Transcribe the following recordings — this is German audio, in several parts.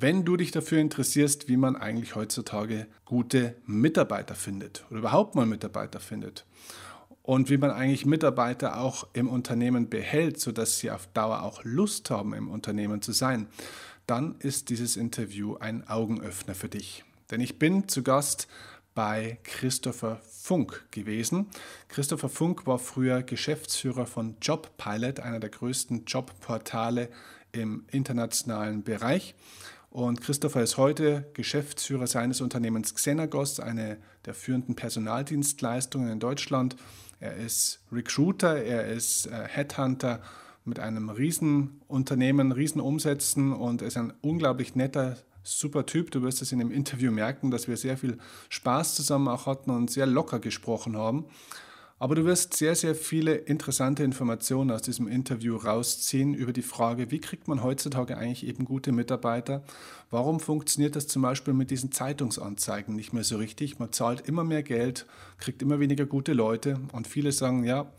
wenn du dich dafür interessierst, wie man eigentlich heutzutage gute Mitarbeiter findet oder überhaupt mal Mitarbeiter findet und wie man eigentlich Mitarbeiter auch im Unternehmen behält, sodass sie auf Dauer auch Lust haben, im Unternehmen zu sein, dann ist dieses Interview ein Augenöffner für dich. Denn ich bin zu Gast bei Christopher Funk gewesen. Christopher Funk war früher Geschäftsführer von Jobpilot, einer der größten Jobportale im internationalen Bereich. Und Christopher ist heute Geschäftsführer seines Unternehmens Xenagos, eine der führenden Personaldienstleistungen in Deutschland. Er ist Recruiter, er ist äh, Headhunter mit einem Riesenunternehmen, Riesenumsätzen und ist ein unglaublich netter, super Typ. Du wirst es in dem Interview merken, dass wir sehr viel Spaß zusammen auch hatten und sehr locker gesprochen haben. Aber du wirst sehr, sehr viele interessante Informationen aus diesem Interview rausziehen über die Frage, wie kriegt man heutzutage eigentlich eben gute Mitarbeiter? Warum funktioniert das zum Beispiel mit diesen Zeitungsanzeigen nicht mehr so richtig? Man zahlt immer mehr Geld, kriegt immer weniger gute Leute und viele sagen, ja,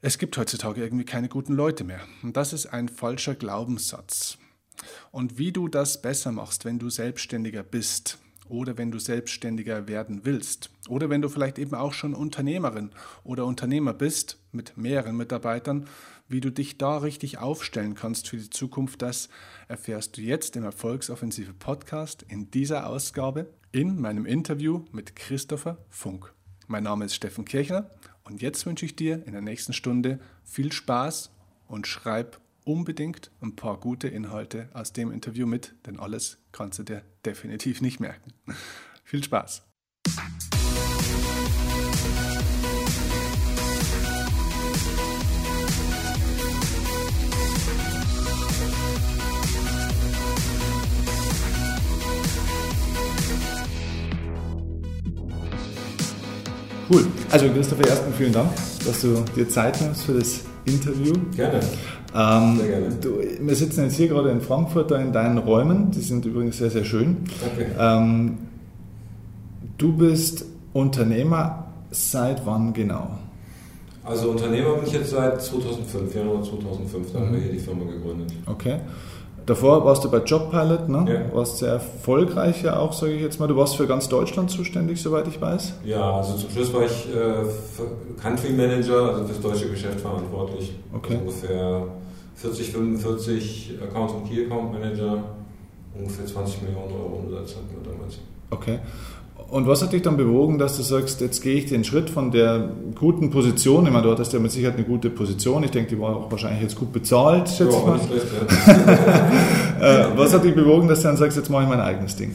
es gibt heutzutage irgendwie keine guten Leute mehr. Und das ist ein falscher Glaubenssatz. Und wie du das besser machst, wenn du selbstständiger bist, oder wenn du selbstständiger werden willst oder wenn du vielleicht eben auch schon Unternehmerin oder Unternehmer bist mit mehreren Mitarbeitern, wie du dich da richtig aufstellen kannst für die Zukunft, das erfährst du jetzt im Erfolgsoffensive Podcast in dieser Ausgabe in meinem Interview mit Christopher Funk. Mein Name ist Steffen Kirchner und jetzt wünsche ich dir in der nächsten Stunde viel Spaß und schreib unbedingt ein paar gute Inhalte aus dem Interview mit, denn alles kannst du dir definitiv nicht merken. Viel Spaß! Cool. Also Christopher, erstmal vielen Dank, dass du dir Zeit nimmst für das Interview. Gerne. Ähm, sehr gerne. Du, wir sitzen jetzt hier gerade in Frankfurt, da in deinen Räumen. Die sind übrigens sehr, sehr schön. Okay. Ähm, du bist Unternehmer seit wann genau? Also Unternehmer bin ich jetzt seit 2005, Januar 2005, da mhm. haben wir hier die Firma gegründet. Okay. Davor warst du bei Jobpilot, ne? Ja. Warst sehr erfolgreich ja auch, sage ich jetzt mal. Du warst für ganz Deutschland zuständig, soweit ich weiß. Ja, also zum Schluss war ich äh, Country Manager, also fürs deutsche Geschäft verantwortlich. Okay. Also ungefähr 40, 45 Accounts und Key Account Manager, ungefähr 20 Millionen Euro Umsatz hatten wir damals. Okay. Und was hat dich dann bewogen, dass du sagst, jetzt gehe ich den Schritt von der guten Position, ich meine, du hattest ja mit Sicherheit eine gute Position, ich denke, die war auch wahrscheinlich jetzt gut bezahlt, schätze ich mal. Schlecht, ja. Äh, was hat dich bewogen, dass du dann sagst, jetzt mache ich mein eigenes Ding?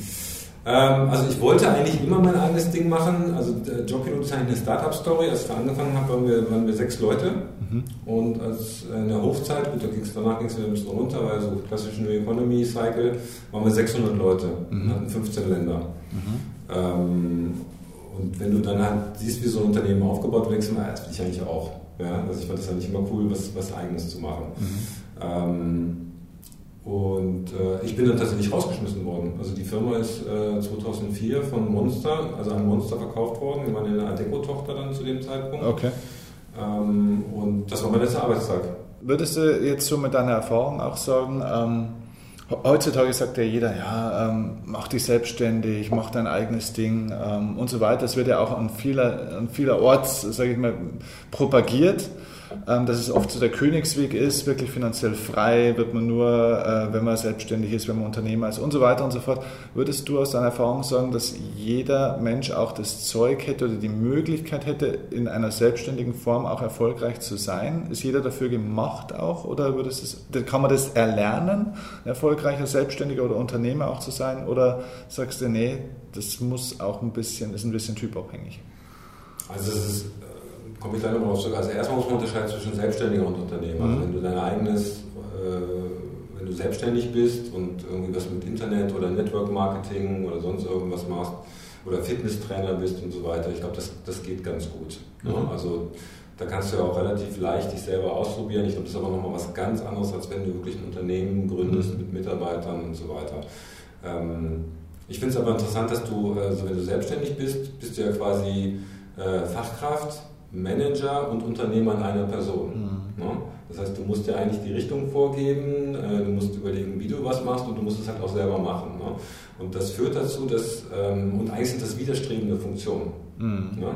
Ähm, also ich wollte eigentlich immer mein eigenes Ding machen. Also Jobpilot ist eigentlich eine Startup-Story. Als ich da angefangen habe, waren wir, waren wir sechs Leute. Mhm. Und als in der Hochzeit, gut, da ging's, danach ging es wieder ein bisschen runter, weil so klassischen New Economy Cycle, waren wir 600 Leute mhm. und hatten 15 Länder. Mhm. Ähm, und wenn du dann halt siehst, wie so ein Unternehmen aufgebaut wird, denkst du, na, das will ich eigentlich auch. Ja? Also ich fand das eigentlich immer cool, was, was Eigenes zu machen. Mhm. Ähm, und äh, ich bin dann tatsächlich rausgeschmissen worden. Also die Firma ist äh, 2004 von Monster, also an Monster verkauft worden. Wir waren eine Adeco-Tochter dann zu dem Zeitpunkt. Okay. Ähm, und das war mein letzter Arbeitstag. Würdest du jetzt so mit deiner Erfahrung auch sagen, ähm, heutzutage sagt ja jeder, ja, ähm, mach dich selbstständig, mach dein eigenes Ding ähm, und so weiter. Das wird ja auch an, vieler, an vielerorts, sage ich mal, propagiert. Ähm, dass es oft so der Königsweg ist, wirklich finanziell frei wird man nur, äh, wenn man selbstständig ist, wenn man Unternehmer ist und so weiter und so fort. Würdest du aus deiner Erfahrung sagen, dass jeder Mensch auch das Zeug hätte oder die Möglichkeit hätte, in einer selbstständigen Form auch erfolgreich zu sein? Ist jeder dafür gemacht auch oder würdest es, kann man das erlernen, erfolgreicher Selbstständiger oder Unternehmer auch zu sein? Oder sagst du, nee, das muss auch ein bisschen, ist ein bisschen typabhängig? Also es ist komme ich gleich nochmal auf zurück. Also erstmal muss man unterscheiden zwischen Selbstständiger und Unternehmer. Also mhm. Also wenn du dein eigenes, äh, wenn du selbstständig bist und irgendwie was mit Internet oder Network Marketing oder sonst irgendwas machst oder Fitnesstrainer bist und so weiter, ich glaube, das, das geht ganz gut. Ne? Mhm. Also da kannst du ja auch relativ leicht dich selber ausprobieren. Ich glaube, das ist aber nochmal was ganz anderes, als wenn du wirklich ein Unternehmen gründest mhm. mit Mitarbeitern und so weiter. Ähm, ich finde es aber interessant, dass du, also wenn du selbstständig bist, bist du ja quasi äh, Fachkraft Manager und Unternehmer in einer Person. Mhm. Ne? Das heißt, du musst ja eigentlich die Richtung vorgeben, äh, du musst überlegen, wie du was machst und du musst es halt auch selber machen. Ne? Und das führt dazu, dass, ähm, und eigentlich sind das widerstrebende Funktionen. Mhm. Ne?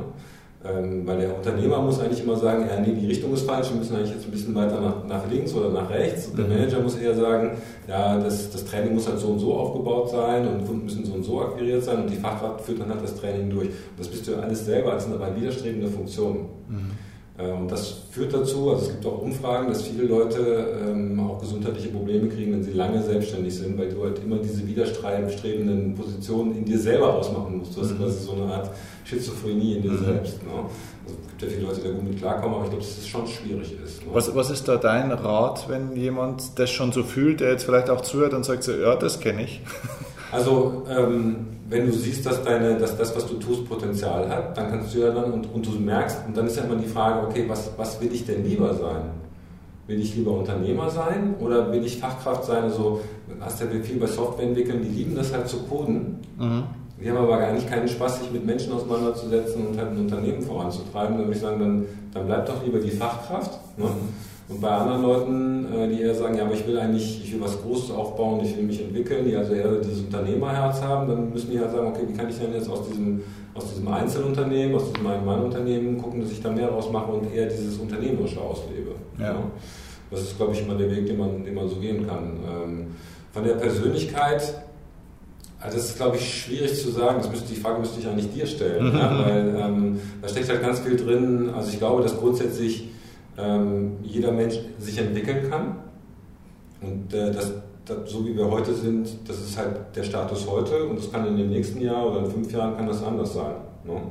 Ähm, weil der Unternehmer muss eigentlich immer sagen, ja, nee, die Richtung ist falsch, wir müssen eigentlich jetzt ein bisschen weiter nach, nach links oder nach rechts. Und der mhm. Manager muss eher sagen, ja, das, das Training muss halt so und so aufgebaut sein und Kunden müssen so und so akquiriert sein und die Fachkraft führt dann halt das Training durch. Und das bist du ja alles selber, das sind aber widerstrebende Funktionen. Mhm. Äh, und das führt dazu, also es gibt auch Umfragen, dass viele Leute ähm, auch gesundheitliche Probleme kriegen, wenn sie lange selbstständig sind, weil du halt immer diese widerstrebenden Positionen in dir selber ausmachen musst. Du hast mhm. quasi so eine Art Schizophrenie in dir mhm. selbst. Ne? Also es gibt ja viele Leute, die da gut mit klarkommen, aber ich glaube, dass es schon schwierig ist. Ne? Was, was ist da dein Rat, wenn jemand das schon so fühlt, der jetzt vielleicht auch zuhört und sagt so, ja, das kenne ich? Also ähm, wenn du siehst, dass, deine, dass das, was du tust, Potenzial hat, dann kannst du ja dann und, und du merkst, und dann ist ja immer die Frage, okay, was, was will ich denn lieber sein? Will ich lieber Unternehmer sein oder will ich Fachkraft sein? Also hast ja viel bei Software entwickeln, die lieben das halt zu coden. Mhm. Die haben aber eigentlich keinen Spaß, sich mit Menschen auseinanderzusetzen und halt ein Unternehmen voranzutreiben. Dann würde ich sagen, dann, dann bleibt doch lieber die Fachkraft. Ne? Und bei anderen Leuten, äh, die eher sagen, ja, aber ich will eigentlich, ich will was Großes aufbauen, ich will mich entwickeln, die also eher dieses Unternehmerherz haben, dann müssen die halt sagen, okay, wie kann ich denn jetzt aus diesem, aus diesem Einzelunternehmen, aus diesem Ein-Mann-Unternehmen gucken, dass ich da mehr draus mache und eher dieses Unternehmerische auslebe. Ja. ja. Das ist, glaube ich, immer der Weg, den man, den man so gehen kann. Ähm, von der Persönlichkeit, also das ist, glaube ich, schwierig zu sagen. Das müsste, die Frage müsste ich eigentlich dir stellen, mhm. ja, weil ähm, da steckt halt ganz viel drin. Also ich glaube, dass grundsätzlich ähm, jeder Mensch sich entwickeln kann. Und äh, das, das, so wie wir heute sind, das ist halt der Status heute und das kann in den nächsten Jahren oder in fünf Jahren kann das anders sein. Ne?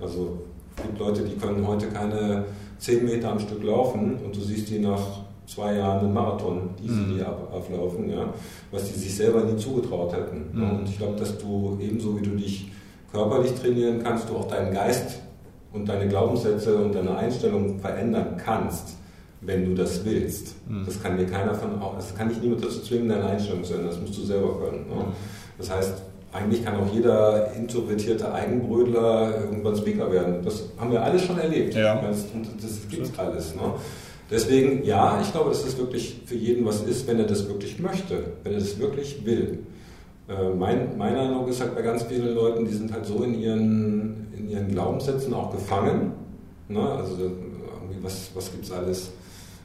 Also es gibt Leute, die können heute keine zehn Meter am Stück laufen und du siehst die nach zwei Jahren einen Marathon, die sie mhm. ab, ablaufen, ja, was die sich selber nie zugetraut hätten. Ne? Mhm. Und ich glaube, dass du ebenso wie du dich körperlich trainieren kannst, du auch deinen Geist und deine Glaubenssätze und deine Einstellung verändern kannst, wenn du das willst. Mhm. Das kann dir keiner von, das kann dich niemand dazu zwingen, deine Einstellung zu ändern. Das musst du selber können. Ne? Mhm. Das heißt, eigentlich kann auch jeder introvertierte Eigenbrödler irgendwann Speaker werden. Das haben wir alles schon erlebt. Ja. Das, das gibt alles. Ne? Deswegen, ja, ich glaube, dass das wirklich für jeden was ist, wenn er das wirklich möchte, wenn er das wirklich will. Äh, mein, mein Eindruck ist halt bei ganz vielen Leuten, die sind halt so in ihren, in ihren Glaubenssätzen auch gefangen. Ne? Also irgendwie was, was gibt es alles?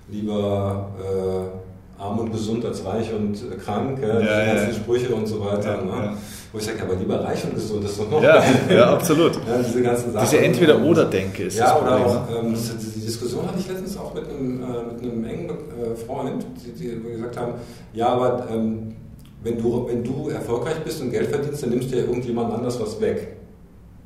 Lieber äh, arm und gesund als reich und äh, krank, ja, diese ja, ganzen Sprüche und so weiter. Ja, ne? Wo ich sage, aber lieber reich und gesund ist doch noch Ja, ja absolut. ja, diese ganzen Sachen. Diese Entweder-Oder-Denke ist ja. Oder auch, ähm, die Diskussion hatte ich letztens auch mit einem, äh, mit einem engen äh, Freund, die, die gesagt haben, ja, aber ähm, wenn du, wenn du erfolgreich bist und Geld verdienst, dann nimmst du ja irgendjemand anders was weg.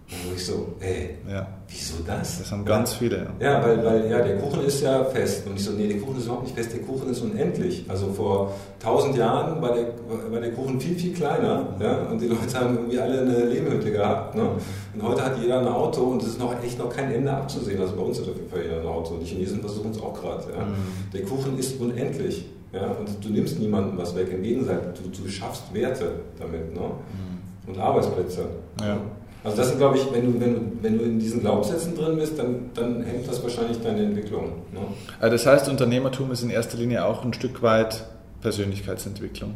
Und ich so, ey, ja. wieso das? Das haben ganz viele. Ja, weil, weil ja, der Kuchen ist ja fest. Und ich so, nee, der Kuchen ist überhaupt nicht fest, der Kuchen ist unendlich. Also vor tausend Jahren war der, war der Kuchen viel, viel kleiner. Ja? Und die Leute haben irgendwie alle eine Lehmhütte gehabt. Ne? Und heute hat jeder ein Auto und es ist noch echt noch kein Ende abzusehen. Also bei uns hat auf jeden Fall jeder ein Auto. Und die Chinesen versuchen es auch gerade. Ja? Mhm. Der Kuchen ist unendlich. Ja, und du nimmst niemandem was weg. Im Gegenteil, du, du schaffst Werte damit ne? Mhm. und Arbeitsplätze. Ja. Also das sind, glaube ich, wenn du, wenn, du, wenn du in diesen Glaubenssätzen drin bist, dann, dann hemmt das wahrscheinlich deine Entwicklung. Ne? Also das heißt, Unternehmertum ist in erster Linie auch ein Stück weit Persönlichkeitsentwicklung.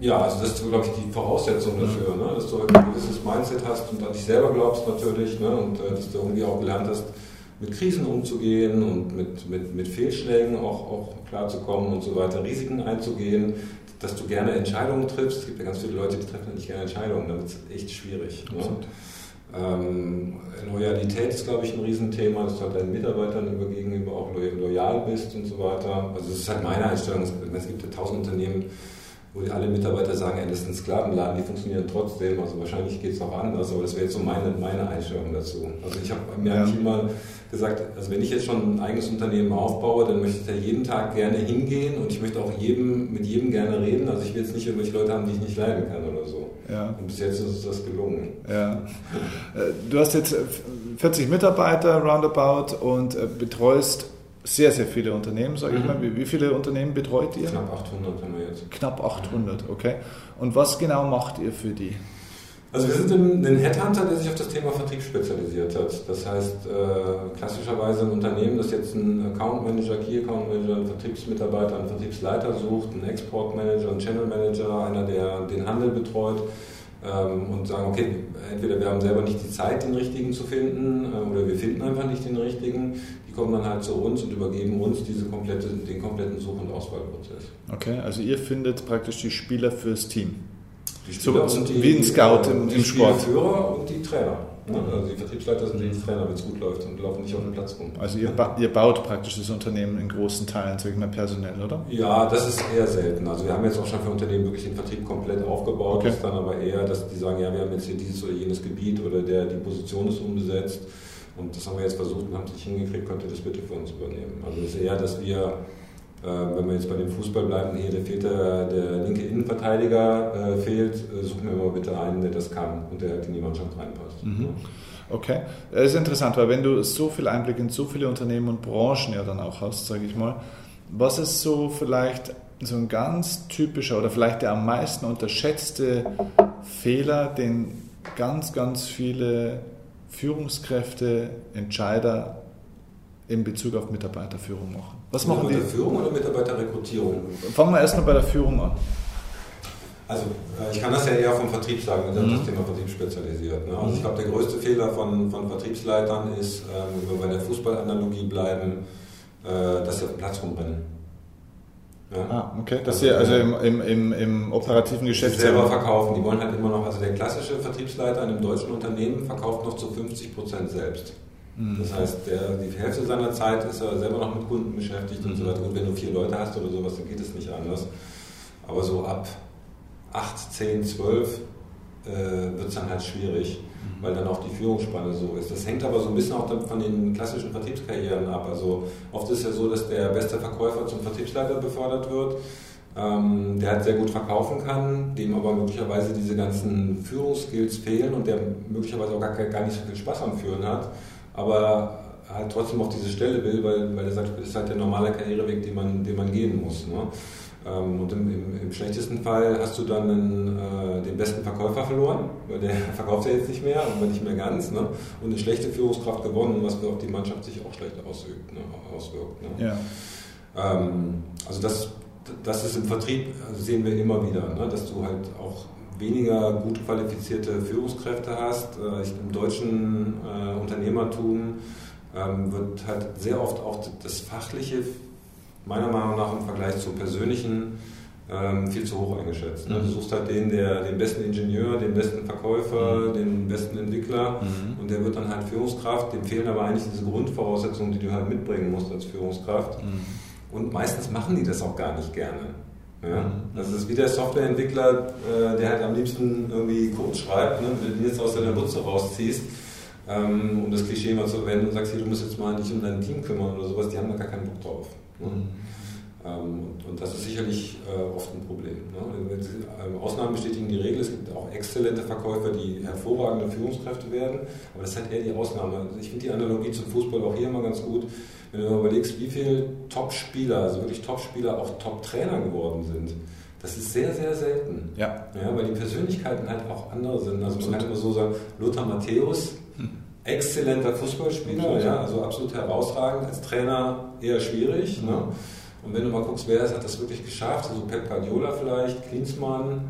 Ja, also das ist, glaube ich, die Voraussetzung dafür, mhm. ne? dass du halt ein gewisses Mindset hast und an dich selber glaubst natürlich ne? und äh, dass du irgendwie auch gelernt hast, mit Krisen umzugehen und mit, mit, mit Fehlschlägen auch, auch klarzukommen und so weiter, Risiken einzugehen, dass du gerne Entscheidungen triffst. Es gibt ja ganz viele Leute, die treffen nicht gerne Entscheidungen, dann wird es echt schwierig. Ne? Ähm, Loyalität ist, glaube ich, ein Riesenthema, dass du halt deinen Mitarbeitern gegenüber auch loyal bist und so weiter. Also das ist halt meine Einstellung. Es gibt ja tausend Unternehmen, wo alle Mitarbeiter sagen, ey, das ist ein Sklavenladen, die funktionieren trotzdem. Also wahrscheinlich geht es auch anders, aber das wäre jetzt so meine, meine Einstellung dazu. Also ich habe mir ja. eigentlich immer gesagt, also wenn ich jetzt schon ein eigenes Unternehmen aufbaue, dann möchte ich da jeden Tag gerne hingehen und ich möchte auch jedem, mit jedem gerne reden. Also ich will jetzt nicht irgendwelche Leute haben, die ich nicht leiden kann oder so. Ja. Und bis jetzt ist uns das gelungen. Ja. Äh, du hast jetzt 40 Mitarbeiter roundabout und äh, betreust sehr, sehr viele Unternehmen, sage mhm. ich mal. Wie, wie, viele Unternehmen betreut ihr? Knapp 800 haben wir jetzt. Knapp 800, okay. Und was genau macht ihr für die? Also wir sind ein Headhunter, der sich auf das Thema Vertrieb spezialisiert hat. Das heißt, äh, klassischerweise ein Unternehmen, das jetzt einen Account Manager, Key Account Manager, einen Vertriebsmitarbeiter, einen Vertriebsleiter sucht, einen Export Manager, einen Channel Manager, einer, der den Handel betreut ähm, und sagen, okay, entweder wir haben selber nicht die Zeit, den richtigen zu finden äh, oder wir finden einfach nicht den richtigen. Die kommen dann halt zu uns und übergeben uns diese komplette, den kompletten Such- und Auswahlprozess. Okay, also ihr findet praktisch die Spieler fürs Team. Die Spieler so, und die, wie ein Scout im, die im Sport. Spielführer und die Trainer. Ne? Also die Vertriebsleiter sind die Trainer, wenn es gut läuft und laufen nicht auf dem Platz rum. Also ihr, ba ihr baut praktisch das Unternehmen in großen Teilen, sage ich mal, personell, oder? Ja, das ist eher selten. Also wir haben jetzt auch schon für Unternehmen wirklich den Vertrieb komplett aufgebaut. Okay. Das ist dann aber eher, dass die sagen, ja, wir haben jetzt hier dieses oder jenes Gebiet oder der, die Position ist umbesetzt. Und das haben wir jetzt versucht und haben es nicht hingekriegt, könnt ihr das bitte für uns übernehmen. Also es ist eher, dass wir wenn wir jetzt bei dem Fußball bleiben, hier der fehlt der, der linke Innenverteidiger äh, fehlt, äh, suchen wir mal bitte einen, der das kann und der in die Mannschaft reinpasst. Mhm. Okay, das ist interessant, weil wenn du so viel Einblick in so viele Unternehmen und Branchen ja dann auch hast, sage ich mal, was ist so vielleicht so ein ganz typischer oder vielleicht der am meisten unterschätzte Fehler, den ganz, ganz viele Führungskräfte, Entscheider in Bezug auf Mitarbeiterführung machen? Was machen die? Mitarbeiterführung oder Mitarbeiterrekrutierung? Fangen wir erstmal bei der Führung an. Also ich kann das ja eher vom Vertrieb sagen, wir sind mhm. das Thema Vertrieb spezialisiert. Ne? Also ich glaube, der größte Fehler von, von Vertriebsleitern ist, ähm, wenn wir bei der Fußballanalogie bleiben, äh, dass sie auf dem Platz rumrennen. Ja? Ah, okay. Dass also, sie also im, im, im, im operativen Geschäft selber verkaufen. Die wollen halt immer noch, also der klassische Vertriebsleiter in einem deutschen Unternehmen verkauft noch zu 50 Prozent selbst. Mhm. Das heißt, der, die Hälfte seiner Zeit ist er selber noch mit Kunden beschäftigt mhm. und so weiter. Gut, wenn du vier Leute hast oder sowas, dann geht es nicht anders. Aber so ab 8, 10, 12 äh, wird es dann halt schwierig, mhm. weil dann auch die Führungsspanne so ist. Das hängt aber so ein bisschen auch von den klassischen Vertriebskarrieren ab. Also oft ist es ja so, dass der beste Verkäufer zum Vertriebsleiter befördert wird. Ähm, der halt sehr gut verkaufen kann, dem aber möglicherweise diese ganzen Führungsskills fehlen und der möglicherweise auch gar, gar nicht so viel Spaß am Führen hat aber halt trotzdem auf diese Stelle will, weil, weil er sagt, das ist halt der normale Karriereweg, den man, den man gehen muss. Ne? Ähm, und im, im, im, schlechtesten Fall hast du dann einen, äh, den besten Verkäufer verloren, weil der verkauft ja jetzt nicht mehr, aber nicht mehr ganz. Ne? Und eine schlechte Führungskraft gewonnen, was auf die Mannschaft sich auch schlecht ausübt, ne? auswirkt. Ne? Ja. Ähm, also das, das ist im Vertrieb, also sehen wir immer wieder, ne? dass du halt auch weniger gut qualifizierte Führungskräfte hast. Äh, Im deutschen äh, Unternehmertum ähm, wird halt sehr oft auch das Fachliche, meiner Meinung nach im Vergleich zum Persönlichen, ähm, viel zu hoch eingeschätzt. Ne? Du mhm. suchst halt den, der, den besten Ingenieur, den besten Verkäufer, mhm. den besten Entwickler mhm. und der wird dann halt Führungskraft. Dem fehlen aber eigentlich diese Grundvoraussetzungen, die du halt mitbringen musst als Führungskraft. Mhm. Und meistens machen die das auch gar nicht gerne. Ja? Mhm. Das ist wie der Softwareentwickler, äh, der halt am liebsten irgendwie Code schreibt, ne? wenn du den jetzt aus deiner Nutze rausziehst, ähm, um das Klischee mal zu verwenden und sagst, hier, du musst jetzt mal dich um dein Team kümmern oder sowas, die haben da gar keinen Bock drauf. Ne? Mhm. Ähm, und, das ist sicherlich äh, oft ein Problem. Ne? Ähm, Ausnahmen bestätigen die Regel. Es gibt auch exzellente Verkäufer, die hervorragende Führungskräfte werden, aber das ist halt eher die Ausnahme. Also ich finde die Analogie zum Fußball auch hier immer ganz gut. Wenn du überlegst, wie viele Top-Spieler, also wirklich Top-Spieler, auch Top-Trainer geworden sind, das ist sehr, sehr selten. Ja. ja. Weil die Persönlichkeiten halt auch andere sind. Also man kann immer so sagen, Lothar Matthäus, hm. exzellenter Fußballspieler, ja, also absolut herausragend, als Trainer eher schwierig. Ne? Und wenn du mal guckst, wer das hat das wirklich geschafft, also Pep Guardiola vielleicht, Klinsmann,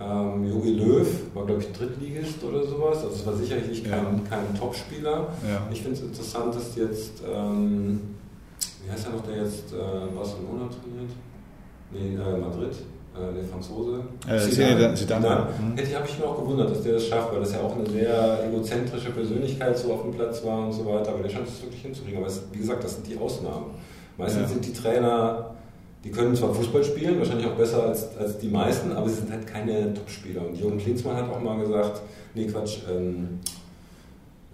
ähm, Jogi Löw war, glaube ich, Drittligist oder sowas. Also es war sicherlich kein, ja. kein Topspieler. Ja. Ich finde es interessant, dass jetzt, ähm, wie heißt er noch, der jetzt äh, Barcelona trainiert? Nee, äh, Madrid, äh, der Franzose. Äh, Zidane. Zidane. Mhm. Hätte ich, habe ich mir auch gewundert, dass der das schafft, weil das ja auch eine sehr egozentrische Persönlichkeit so auf dem Platz war und so weiter. Aber der scheint es wirklich hinzukriegen. Aber es, wie gesagt, das sind die Ausnahmen. Meistens ja. sind die Trainer die können zwar Fußball spielen, wahrscheinlich auch besser als, als die meisten, aber sie sind halt keine Topspieler. Und Jürgen Klinsmann hat auch mal gesagt, nee Quatsch, ähm,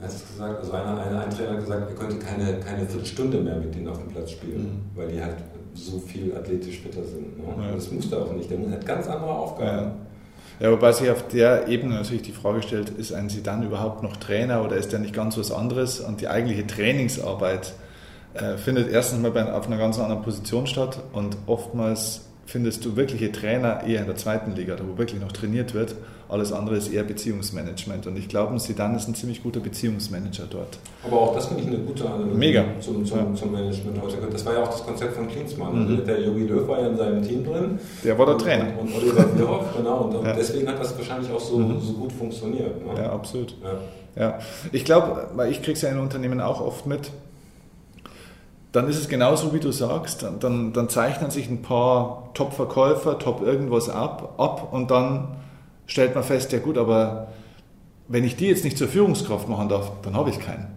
er hat es gesagt, also einer, ein, ein Trainer hat gesagt, er könnte keine, keine Viertelstunde mehr mit denen auf dem Platz spielen, mhm. weil die halt so viel athletisch fitter sind. Ne? Ja. Das muss er auch nicht, der hat ganz andere Aufgaben. Ja. Ja, wobei sich auf der Ebene natürlich die Frage stellt, ist ein Sie dann überhaupt noch Trainer oder ist der nicht ganz was anderes? Und die eigentliche Trainingsarbeit äh, findet erstens mal bei, auf einer ganz anderen Position statt und oftmals findest du wirkliche Trainer eher in der zweiten Liga, da wo wirklich noch trainiert wird. Alles andere ist eher Beziehungsmanagement. Und ich glaube, Sidan ist ein ziemlich guter Beziehungsmanager dort. Aber auch das finde ich eine gute Analogie Mega. Zum, zum, ja. zum Management heute. Das war ja auch das Konzept von Klinsmann. Mhm. Der Jogi Löw war ja in seinem Team drin. Der war der Trainer. Und, und Oliver Bierhoff, genau. Und, ja. deswegen hat das wahrscheinlich auch so, mhm. so gut funktioniert. Ne? Ja, absolut. Ja. ja. Ich glaube, weil ich kriege es ja in Unternehmen auch oft mit, dann ist es genauso, wie du sagst. Dann, dann zeichnen sich ein paar Top-Verkäufer, Top irgendwas ab, ab und dann stellt man fest, ja gut, aber wenn ich die jetzt nicht zur Führungskraft machen darf, dann habe ich keinen.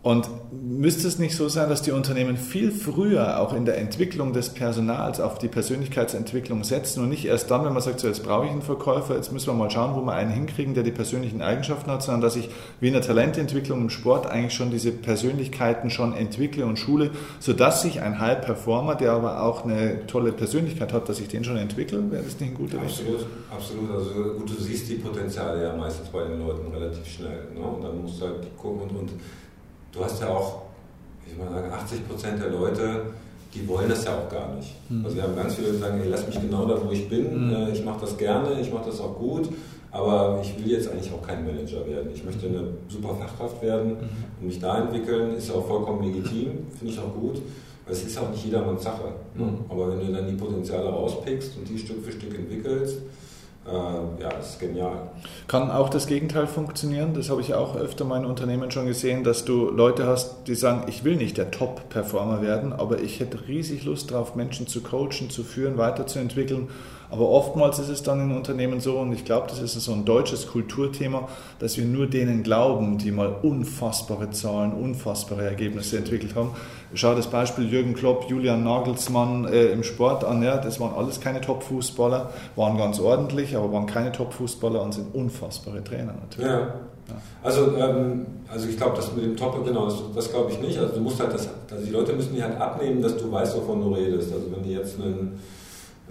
Und müsste es nicht so sein, dass die Unternehmen viel früher auch in der Entwicklung des Personals auf die Persönlichkeitsentwicklung setzen und nicht erst dann, wenn man sagt, so jetzt brauche ich einen Verkäufer, jetzt müssen wir mal schauen, wo wir einen hinkriegen, der die persönlichen Eigenschaften hat, sondern dass ich wie in der Talententwicklung im Sport eigentlich schon diese Persönlichkeiten schon entwickle und schule, sodass sich ein High Performer, der aber auch eine tolle Persönlichkeit hat, dass ich den schon entwickle, wäre das nicht ein guter Weg? Absolut, absolut. Also gut, du siehst die Potenziale ja meistens bei den Leuten relativ schnell. Ne? Und dann musst du halt gucken und, und du hast ja auch, ich will mal sagen, 80 Prozent der Leute, die wollen das ja auch gar nicht. Mhm. Also wir haben ganz viele, die sagen, ey, lass mich genau da, wo ich bin, mhm. ich mache das gerne, ich mache das auch gut, aber ich will jetzt eigentlich auch kein Manager werden. Ich möchte eine super Fachkraft werden mhm. und mich da entwickeln, ist ja auch vollkommen legitim, finde ich auch gut. Weil es ist auch nicht jedermanns Sache. Ne? Mhm. Aber wenn du dann die Potenziale rauspickst und die Stück für Stück entwickelst, ja, das ist genial. Kann auch das Gegenteil funktionieren? Das habe ich auch öfter in meinen Unternehmen schon gesehen, dass du Leute hast, die sagen, ich will nicht der Top-Performer werden, aber ich hätte riesig Lust darauf, Menschen zu coachen, zu führen, weiterzuentwickeln aber oftmals ist es dann in Unternehmen so, und ich glaube, das ist so ein deutsches Kulturthema, dass wir nur denen glauben, die mal unfassbare Zahlen, unfassbare Ergebnisse entwickelt haben. Schau das Beispiel Jürgen Klopp, Julian Nagelsmann äh, im Sport an. Ja, das waren alles keine Top-Fußballer, waren ganz ordentlich, aber waren keine Top-Fußballer und sind unfassbare Trainer natürlich. Ja. Ja. Also, ähm, also ich glaube, das mit dem Top, genau, das, das glaube ich nicht. Also du musst halt das, also die Leute müssen dir halt abnehmen, dass du weißt, wovon du redest. Also wenn die jetzt einen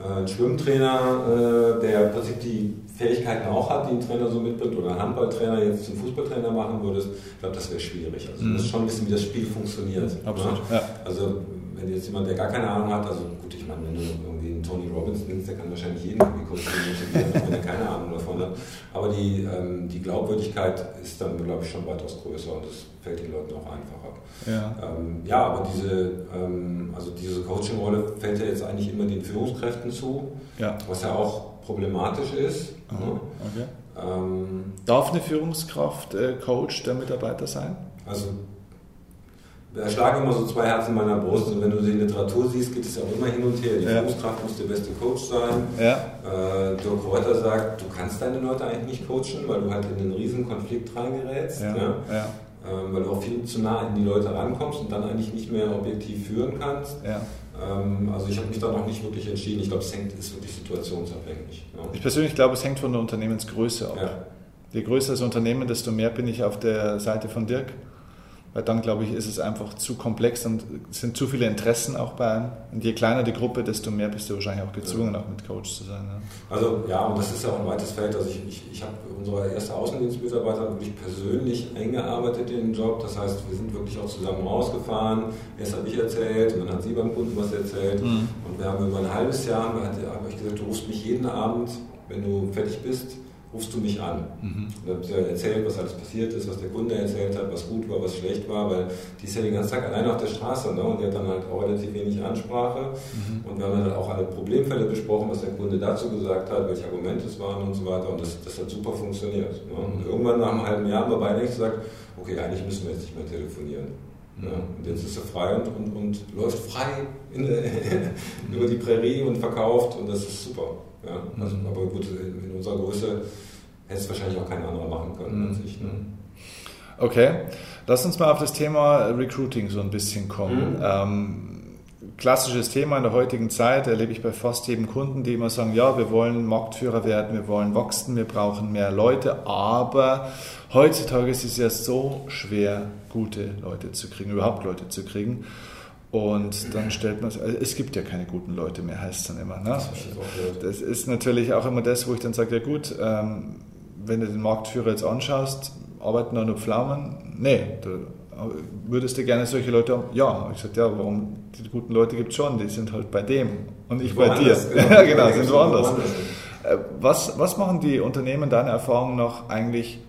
ein Schwimmtrainer, äh, der im Prinzip die Fähigkeiten auch hat, die ein Trainer so mitbringt, oder ein Handballtrainer jetzt zum Fußballtrainer machen würdest, ich glaube, das wäre schwierig. Also du musst mhm. schon wissen, wie das Spiel funktioniert. Absolut. Ja? Also wenn jetzt jemand, der gar keine Ahnung hat, also gut, ich meine, wenn du Tony Robbins nimmst, der kann wahrscheinlich jeden kurz motivieren, wenn er keine Ahnung davon hat. Aber die, ähm, die Glaubwürdigkeit ist dann, glaube ich, schon weitaus größer und das fällt den Leuten auch einfacher. Ja, ähm, ja aber diese, ähm, also diese Coaching-Rolle fällt ja jetzt eigentlich immer den Führungskräften zu, ja. was ja auch problematisch ist. Ne? Okay. Ähm, Darf eine Führungskraft äh, Coach der Mitarbeiter sein? Also da schlagen immer so zwei Herzen in meiner Brust und wenn du die Literatur siehst, geht es ja auch immer hin und her. Die ja. Führungskraft muss der beste Coach sein. Ja. Äh, Dirk Reuter sagt, du kannst deine Leute eigentlich nicht coachen, weil du halt in einen riesen Konflikt reingerätst. Ja. ja. Ähm, weil du auch viel zu nah an die Leute rankommst und dann eigentlich nicht mehr objektiv führen kannst. Ähm, also ich habe mich da noch nicht wirklich entschieden. Ich glaube, es hängt, ist wirklich situationsabhängig. Ich persönlich glaube, es hängt von der Unternehmensgröße ab. Je größer das Unternehmen, desto mehr bin ich auf der Seite von Dirk weil dann, glaube ich, ist es einfach zu komplex und es sind zu viele Interessen auch bei einem. Und je kleiner die Gruppe, desto mehr bist du wahrscheinlich auch gezwungen, ja. auch mit Coach zu sein. Ja. Also ja, und das ist ja auch ein weites Feld. Also ich, ich, ich habe unsere erste Außendienstmitarbeiter wirklich persönlich eingearbeitet in den Job. Das heißt, wir sind wirklich auch zusammen rausgefahren. Erst habe ich erzählt und dann hat sie beim Kunden was erzählt. Mhm. Und wir haben über ein halbes Jahr, habe ich gesagt, du rufst mich jeden Abend, wenn du fertig bist, rufst du mich an. Mhm. Und dann sie erzählt, was alles passiert ist, was der Kunde erzählt hat, was gut war, was schlecht war, weil die ist ja den ganzen Tag alleine auf der Straße ne? und die hat dann halt auch relativ wenig Ansprache. Mhm. Und wir haben dann halt auch alle Problemfälle besprochen, was der Kunde dazu gesagt hat, welche Argumente es waren und so weiter. Und das, das hat super funktioniert. Ne? Und mhm. irgendwann nach einem halben Jahr haben wir beide gesagt, okay, eigentlich müssen wir jetzt nicht mehr telefonieren. Ja, und jetzt ist er frei und, und, und läuft frei der, über die Prärie und verkauft und das ist super. Ja, also, mhm. Aber gut, in unserer Größe hätte es wahrscheinlich auch kein anderer machen können mhm. als ich. Ne? Okay, lass uns mal auf das Thema Recruiting so ein bisschen kommen. Mhm. Ähm, klassisches Thema in der heutigen Zeit erlebe ich bei fast jedem Kunden, die immer sagen, ja, wir wollen Marktführer werden, wir wollen wachsen, wir brauchen mehr Leute, aber heutzutage ist es ja so schwer, gute Leute zu kriegen, überhaupt Leute zu kriegen. Und dann stellt man es, also es gibt ja keine guten Leute mehr, heißt es dann immer. Ne? Das ist natürlich auch immer das, wo ich dann sage, ja gut, ähm, wenn du den Marktführer jetzt anschaust, arbeiten da nur Pflaumen? Nee, würdest du gerne solche Leute haben? Ja, ich sagte, ja, warum? Die guten Leute gibt es schon, die sind halt bei dem und ich bei dir. Genau, ja, genau, sind woanders. Äh, was, was machen die Unternehmen deiner Erfahrung nach eigentlich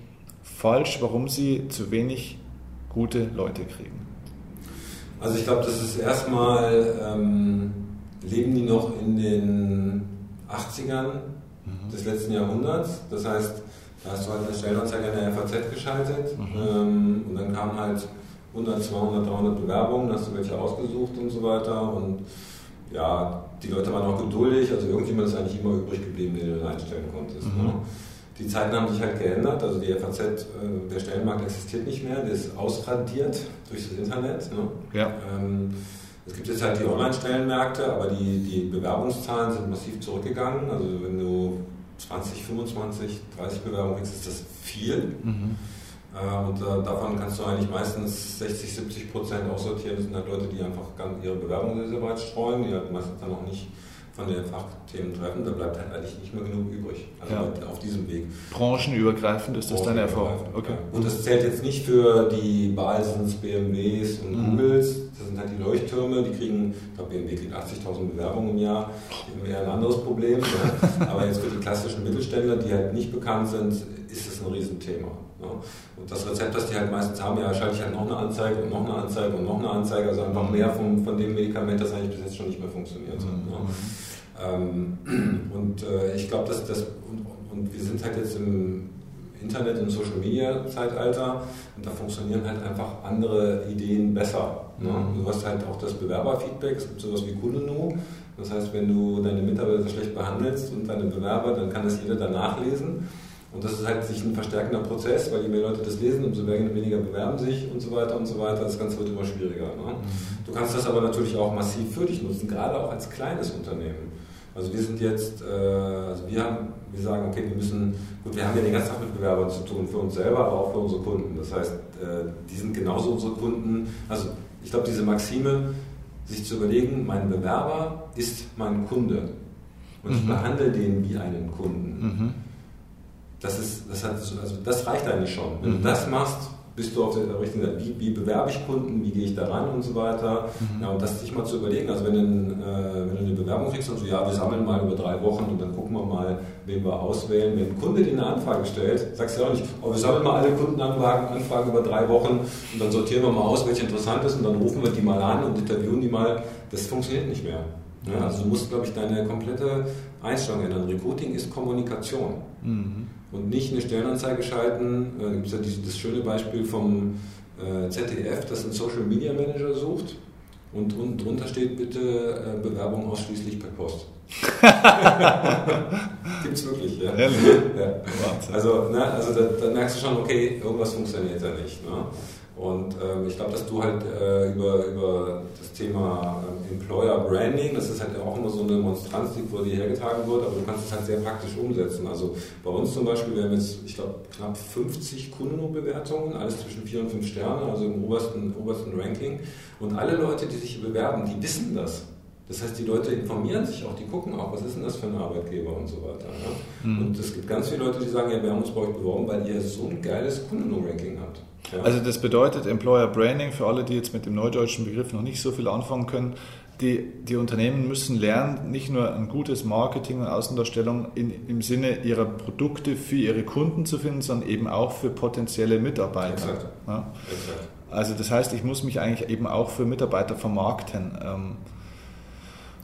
falsch, warum sie zu wenig gute Leute kriegen? Also ich glaube, das ist erstmal, ähm, leben die noch in den 80ern mhm. des letzten Jahrhunderts. Das heißt, da hast du halt eine Stellenanzeige in der FAZ geschaltet mhm. ähm, und dann kamen halt 100, 200, 300 Bewerbungen, hast du welche ausgesucht und so weiter und ja, die Leute waren auch geduldig, also irgendjemand ist eigentlich immer übrig geblieben, den du einstellen konntest. Mhm. Ne? Die Zeiten haben sich halt geändert, also die FAZ, äh, der Stellenmarkt existiert nicht mehr, der ist ausradiert durch das Internet. Ne? Ja. Ähm, es gibt jetzt halt die Online-Stellenmärkte, aber die, die Bewerbungszahlen sind massiv zurückgegangen. Also wenn du 20, 25, 30 Bewerbungen kriegst, ist das viel. Mhm. Äh, und äh, davon kannst du eigentlich meistens 60, 70 Prozent aussortieren. Das sind halt Leute, die einfach ihre Bewerbung sehr, sehr weit streuen, die halt meistens dann auch nicht von den Fachthemen treffen, da bleibt halt eigentlich nicht mehr genug übrig. Also ja. auf diesem Weg. Branchenübergreifend ist das deine Erfahrung? Okay. Ja. Und das zählt jetzt nicht für die Balsens, BMWs und mhm. Googles. Das sind halt die Leuchttürme, die kriegen, ich glaube, BMW kriegt 80.000 Bewerbungen im Jahr. Haben eher ein anderes Problem. ja. Aber jetzt für die klassischen Mittelständler, die halt nicht bekannt sind, ist es ein Riesenthema. Und das Rezept, das die halt meistens haben, ja, schalte ich halt noch eine Anzeige und noch eine Anzeige und noch eine Anzeige, also einfach mehr von, von dem Medikament, das eigentlich bis jetzt schon nicht mehr funktioniert. Mhm. Ähm, und äh, ich glaube, dass das, und, und, wir sind halt jetzt im Internet- und Social-Media-Zeitalter und da funktionieren halt einfach andere Ideen besser. Ne? Mhm. Du hast halt auch das Bewerberfeedback, es gibt sowas wie Kununu. Das heißt, wenn du deine Mitarbeiter schlecht behandelst und deine Bewerber, dann kann das jeder danach lesen. Und das ist halt sich ein verstärkender Prozess, weil je mehr Leute das lesen, umso weniger bewerben sich und so weiter und so weiter. Das Ganze wird immer schwieriger. Ne? Mhm. Du kannst das aber natürlich auch massiv für dich nutzen, gerade auch als kleines Unternehmen. Also wir sind jetzt, äh, also wir haben, wir sagen, okay, wir müssen, gut, wir haben ja den ganzen Tag mit Bewerbern zu tun, für uns selber, aber auch für unsere Kunden. Das heißt, äh, die sind genauso unsere Kunden. Also ich glaube, diese Maxime, sich zu überlegen, mein Bewerber ist mein Kunde und ich mhm. behandle den wie einen Kunden. Mhm. Das, ist, das, hat, also das reicht eigentlich schon. Wenn mhm. du das machst, bist du auf der richtigen Seite. Wie, wie bewerbe ich Kunden, wie gehe ich da ran und so weiter. Mhm. Ja, und das sich mal zu überlegen, also wenn, du, äh, wenn du eine Bewerbung kriegst und so, ja, wir sammeln mal über drei Wochen und dann gucken wir mal, wen wir auswählen. Wenn ein Kunde dir eine Anfrage stellt, sagst du ja auch nicht, oh, wir sammeln mal alle Kundenanfragen Anfragen über drei Wochen und dann sortieren wir mal aus, welche interessant ist und dann rufen wir die mal an und interviewen die mal. Das funktioniert nicht mehr. Ja, also du musst, glaube ich, deine komplette Einstellung ändern. Recruiting ist Kommunikation. Mhm und nicht eine Stellenanzeige schalten. Da gibt es ja dieses, das schöne Beispiel vom äh, ZDF, das einen Social Media Manager sucht und, und drunter steht bitte äh, Bewerbung ausschließlich per Post. Gibt es wirklich, ja. ja. Also, ne, also da, da, merkst du schon, okay, irgendwas funktioniert da nicht. Ne? Und ähm, ich glaube, dass du halt äh, über, über das Thema ähm, Employer Branding, das ist halt auch immer so eine Monstranz, die vor dir hergetragen wird, aber du kannst es halt sehr praktisch umsetzen. Also bei uns zum Beispiel, wir haben jetzt, ich glaube, knapp 50 Kununu-Bewertungen, alles zwischen 4 und 5 Sterne, also im obersten, obersten Ranking. Und alle Leute, die sich bewerben, die wissen das. Das heißt, die Leute informieren sich auch, die gucken auch, was ist denn das für ein Arbeitgeber und so weiter. Ne? Mhm. Und es gibt ganz viele Leute, die sagen, ja, wir haben uns bei euch beworben, weil ihr so ein geiles Kununu-Ranking habt. Ja. Also das bedeutet Employer Branding für alle, die jetzt mit dem neudeutschen Begriff noch nicht so viel anfangen können. Die, die Unternehmen müssen lernen, nicht nur ein gutes Marketing und Außendarstellung in, im Sinne ihrer Produkte für ihre Kunden zu finden, sondern eben auch für potenzielle Mitarbeiter. Exakt. Ja? Exakt. Also das heißt, ich muss mich eigentlich eben auch für Mitarbeiter vermarkten. Ähm,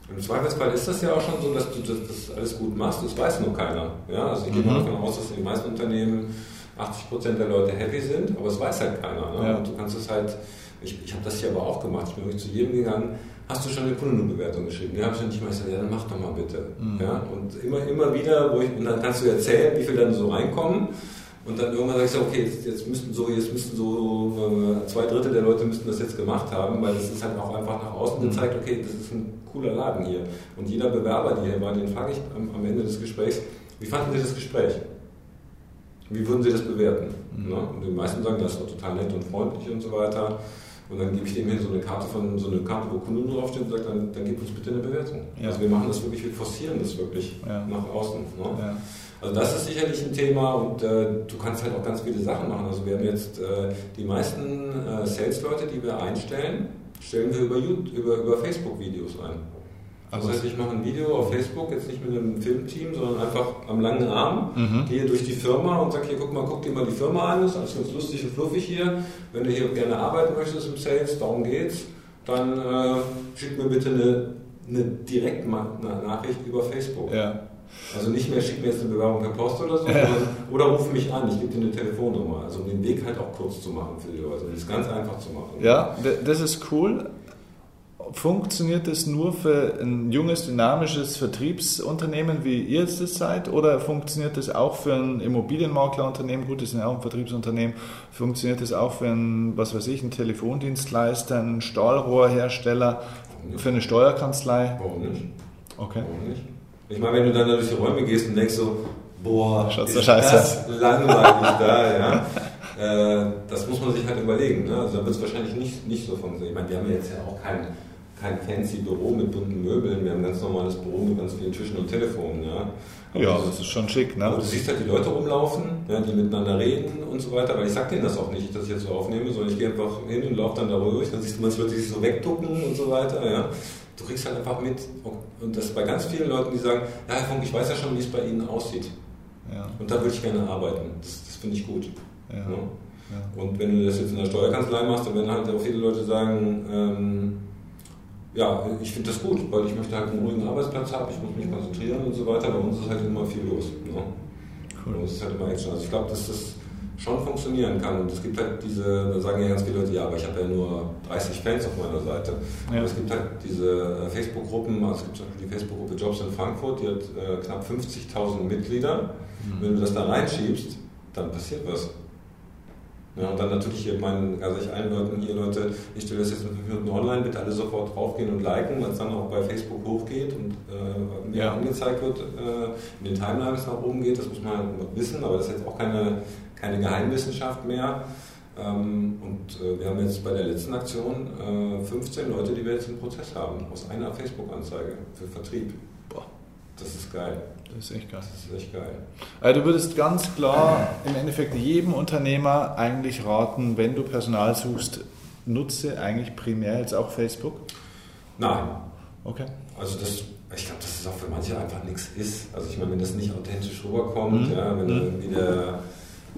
Im Zweifelsfall ist das ja auch schon so, dass du das, das alles gut machst, das weiß nur keiner. Ja? Also ich gehe mal mhm. davon aus, dass in den meisten Unternehmen 80% der Leute happy sind, aber es weiß halt keiner. Ne? Ja. Und du kannst es halt, ich, ich habe das hier aber auch gemacht, ich bin wirklich zu jedem gegangen, hast du schon eine Kundenbewertung geschrieben? Ja, habe ich dann nicht mal gesagt, ja, dann mach doch mal bitte. Mhm. Ja? Und immer, immer wieder, wo ich, und dann kannst du erzählen, wie viel dann so reinkommen. Und dann irgendwann sagst du, okay, jetzt, jetzt müssten so, jetzt müssten so äh, zwei Drittel der Leute müssten das jetzt gemacht haben, weil es ist halt auch einfach nach außen mhm. gezeigt, okay, das ist ein cooler Laden hier. Und jeder Bewerber, der hier war, den frage ich am, am Ende des Gesprächs, wie fanden Sie das Gespräch? Wie würden Sie das bewerten? Mhm. Ne? Und die meisten sagen, das war total nett und freundlich und so weiter. Und dann gebe ich dem hin so eine Karte von so eine Karte, wo Kunden draufsteht und sage, dann, dann gib uns bitte eine Bewertung. Ja. Also wir machen das wirklich, wir forcieren das wirklich ja. nach außen. Ne? Ja. Also das ist sicherlich ein Thema und äh, du kannst halt auch ganz viele Sachen machen. Also wir haben jetzt äh, die meisten äh, Sales-Leute, die wir einstellen, stellen wir über, YouTube, über, über Facebook-Videos ein. Das heißt, ich mache ein Video auf Facebook, jetzt nicht mit einem Filmteam, sondern einfach am langen Arm, mhm. gehe durch die Firma und sage hier, guck mal, guck dir mal die Firma an, das ist alles ganz lustig und fluffig hier. Wenn du hier gerne arbeiten möchtest im Sales, darum geht's, dann äh, schick mir bitte eine, eine Direktnachricht über Facebook. Ja. Also nicht mehr schick mir jetzt eine Bewerbung per Post oder so, ja. oder ruf mich an, ich gebe dir eine Telefonnummer. Also um den Weg halt auch kurz zu machen für die Leute. Das ist ganz einfach zu machen. Ja, das ist cool. Funktioniert das nur für ein junges, dynamisches Vertriebsunternehmen, wie ihr es seid, oder funktioniert das auch für ein Immobilienmaklerunternehmen? Gut, das ist ja auch ein Vertriebsunternehmen. Funktioniert das auch für ein, was weiß ich, ein Telefondienstleister, ein Stahlrohrhersteller, für eine Steuerkanzlei? Warum nicht? Okay. Warum nicht? Ich meine, wenn du dann durch die Räume gehst und denkst so, boah, Schaut's ist das langweilig da, ja. Äh, das muss man sich halt überlegen. Ne? Also da wird es wahrscheinlich nicht, nicht so funktionieren. Ich meine, wir haben ja jetzt ja auch kein, kein fancy Büro mit bunten Möbeln, wir haben ein ganz normales Büro mit ganz vielen Tischen und Telefonen. Ja, aber ja das ist schon schick. Ne? Du siehst halt die Leute rumlaufen, ja, die miteinander reden und so weiter, weil ich sag denen das auch nicht, dass ich jetzt so aufnehme, sondern ich gehe einfach hin und laufe dann da ruhig, dann siehst du manche Leute, die sich so wegducken und so weiter. Ja. Du kriegst halt einfach mit, und das bei ganz vielen Leuten, die sagen, ja Herr Funk, ich weiß ja schon, wie es bei Ihnen aussieht. Ja. Und da würde ich gerne arbeiten. Das, das finde ich gut. Ja. Ja. Und wenn du das jetzt in der Steuerkanzlei machst, dann werden halt auch viele Leute sagen, ähm, ja, ich finde das gut, weil ich möchte halt einen ruhigen Arbeitsplatz haben, ich muss mich konzentrieren und so weiter. Bei uns ist halt immer viel los. Ne? Cool. Bei uns ist halt immer Action. Also ich glaube, dass das schon funktionieren kann. Und es gibt halt diese, da sagen ja ganz viele Leute, ja, aber ich habe ja nur 30 Fans auf meiner Seite. Ja. Aber es gibt halt diese äh, Facebook-Gruppen, also es gibt zum Beispiel die Facebook-Gruppe Jobs in Frankfurt, die hat äh, knapp 50.000 Mitglieder. Mhm. Wenn du das da reinschiebst, dann passiert was. Ja, und dann natürlich hier meinen, also ich allen Leuten hier, Leute, ich stelle das jetzt in fünf Minuten online, bitte alle sofort draufgehen und liken, weil es dann auch bei Facebook hochgeht und äh, mir ja. angezeigt wird, äh, in den Timelines nach oben geht, das muss man halt wissen, aber das ist jetzt auch keine, keine Geheimwissenschaft mehr. Ähm, und äh, wir haben jetzt bei der letzten Aktion 15 äh, Leute, die wir jetzt im Prozess haben, aus einer Facebook-Anzeige für Vertrieb. Das ist geil. Das ist echt geil. Das ist echt geil. Also du würdest ganz klar im Endeffekt jedem Unternehmer eigentlich raten, wenn du Personal suchst, nutze eigentlich primär jetzt auch Facebook? Nein. Okay. Also das, ich glaube, dass es auch für manche einfach nichts ist. Also ich meine, wenn das nicht authentisch rüberkommt, mhm. ja, wenn mhm. irgendwie der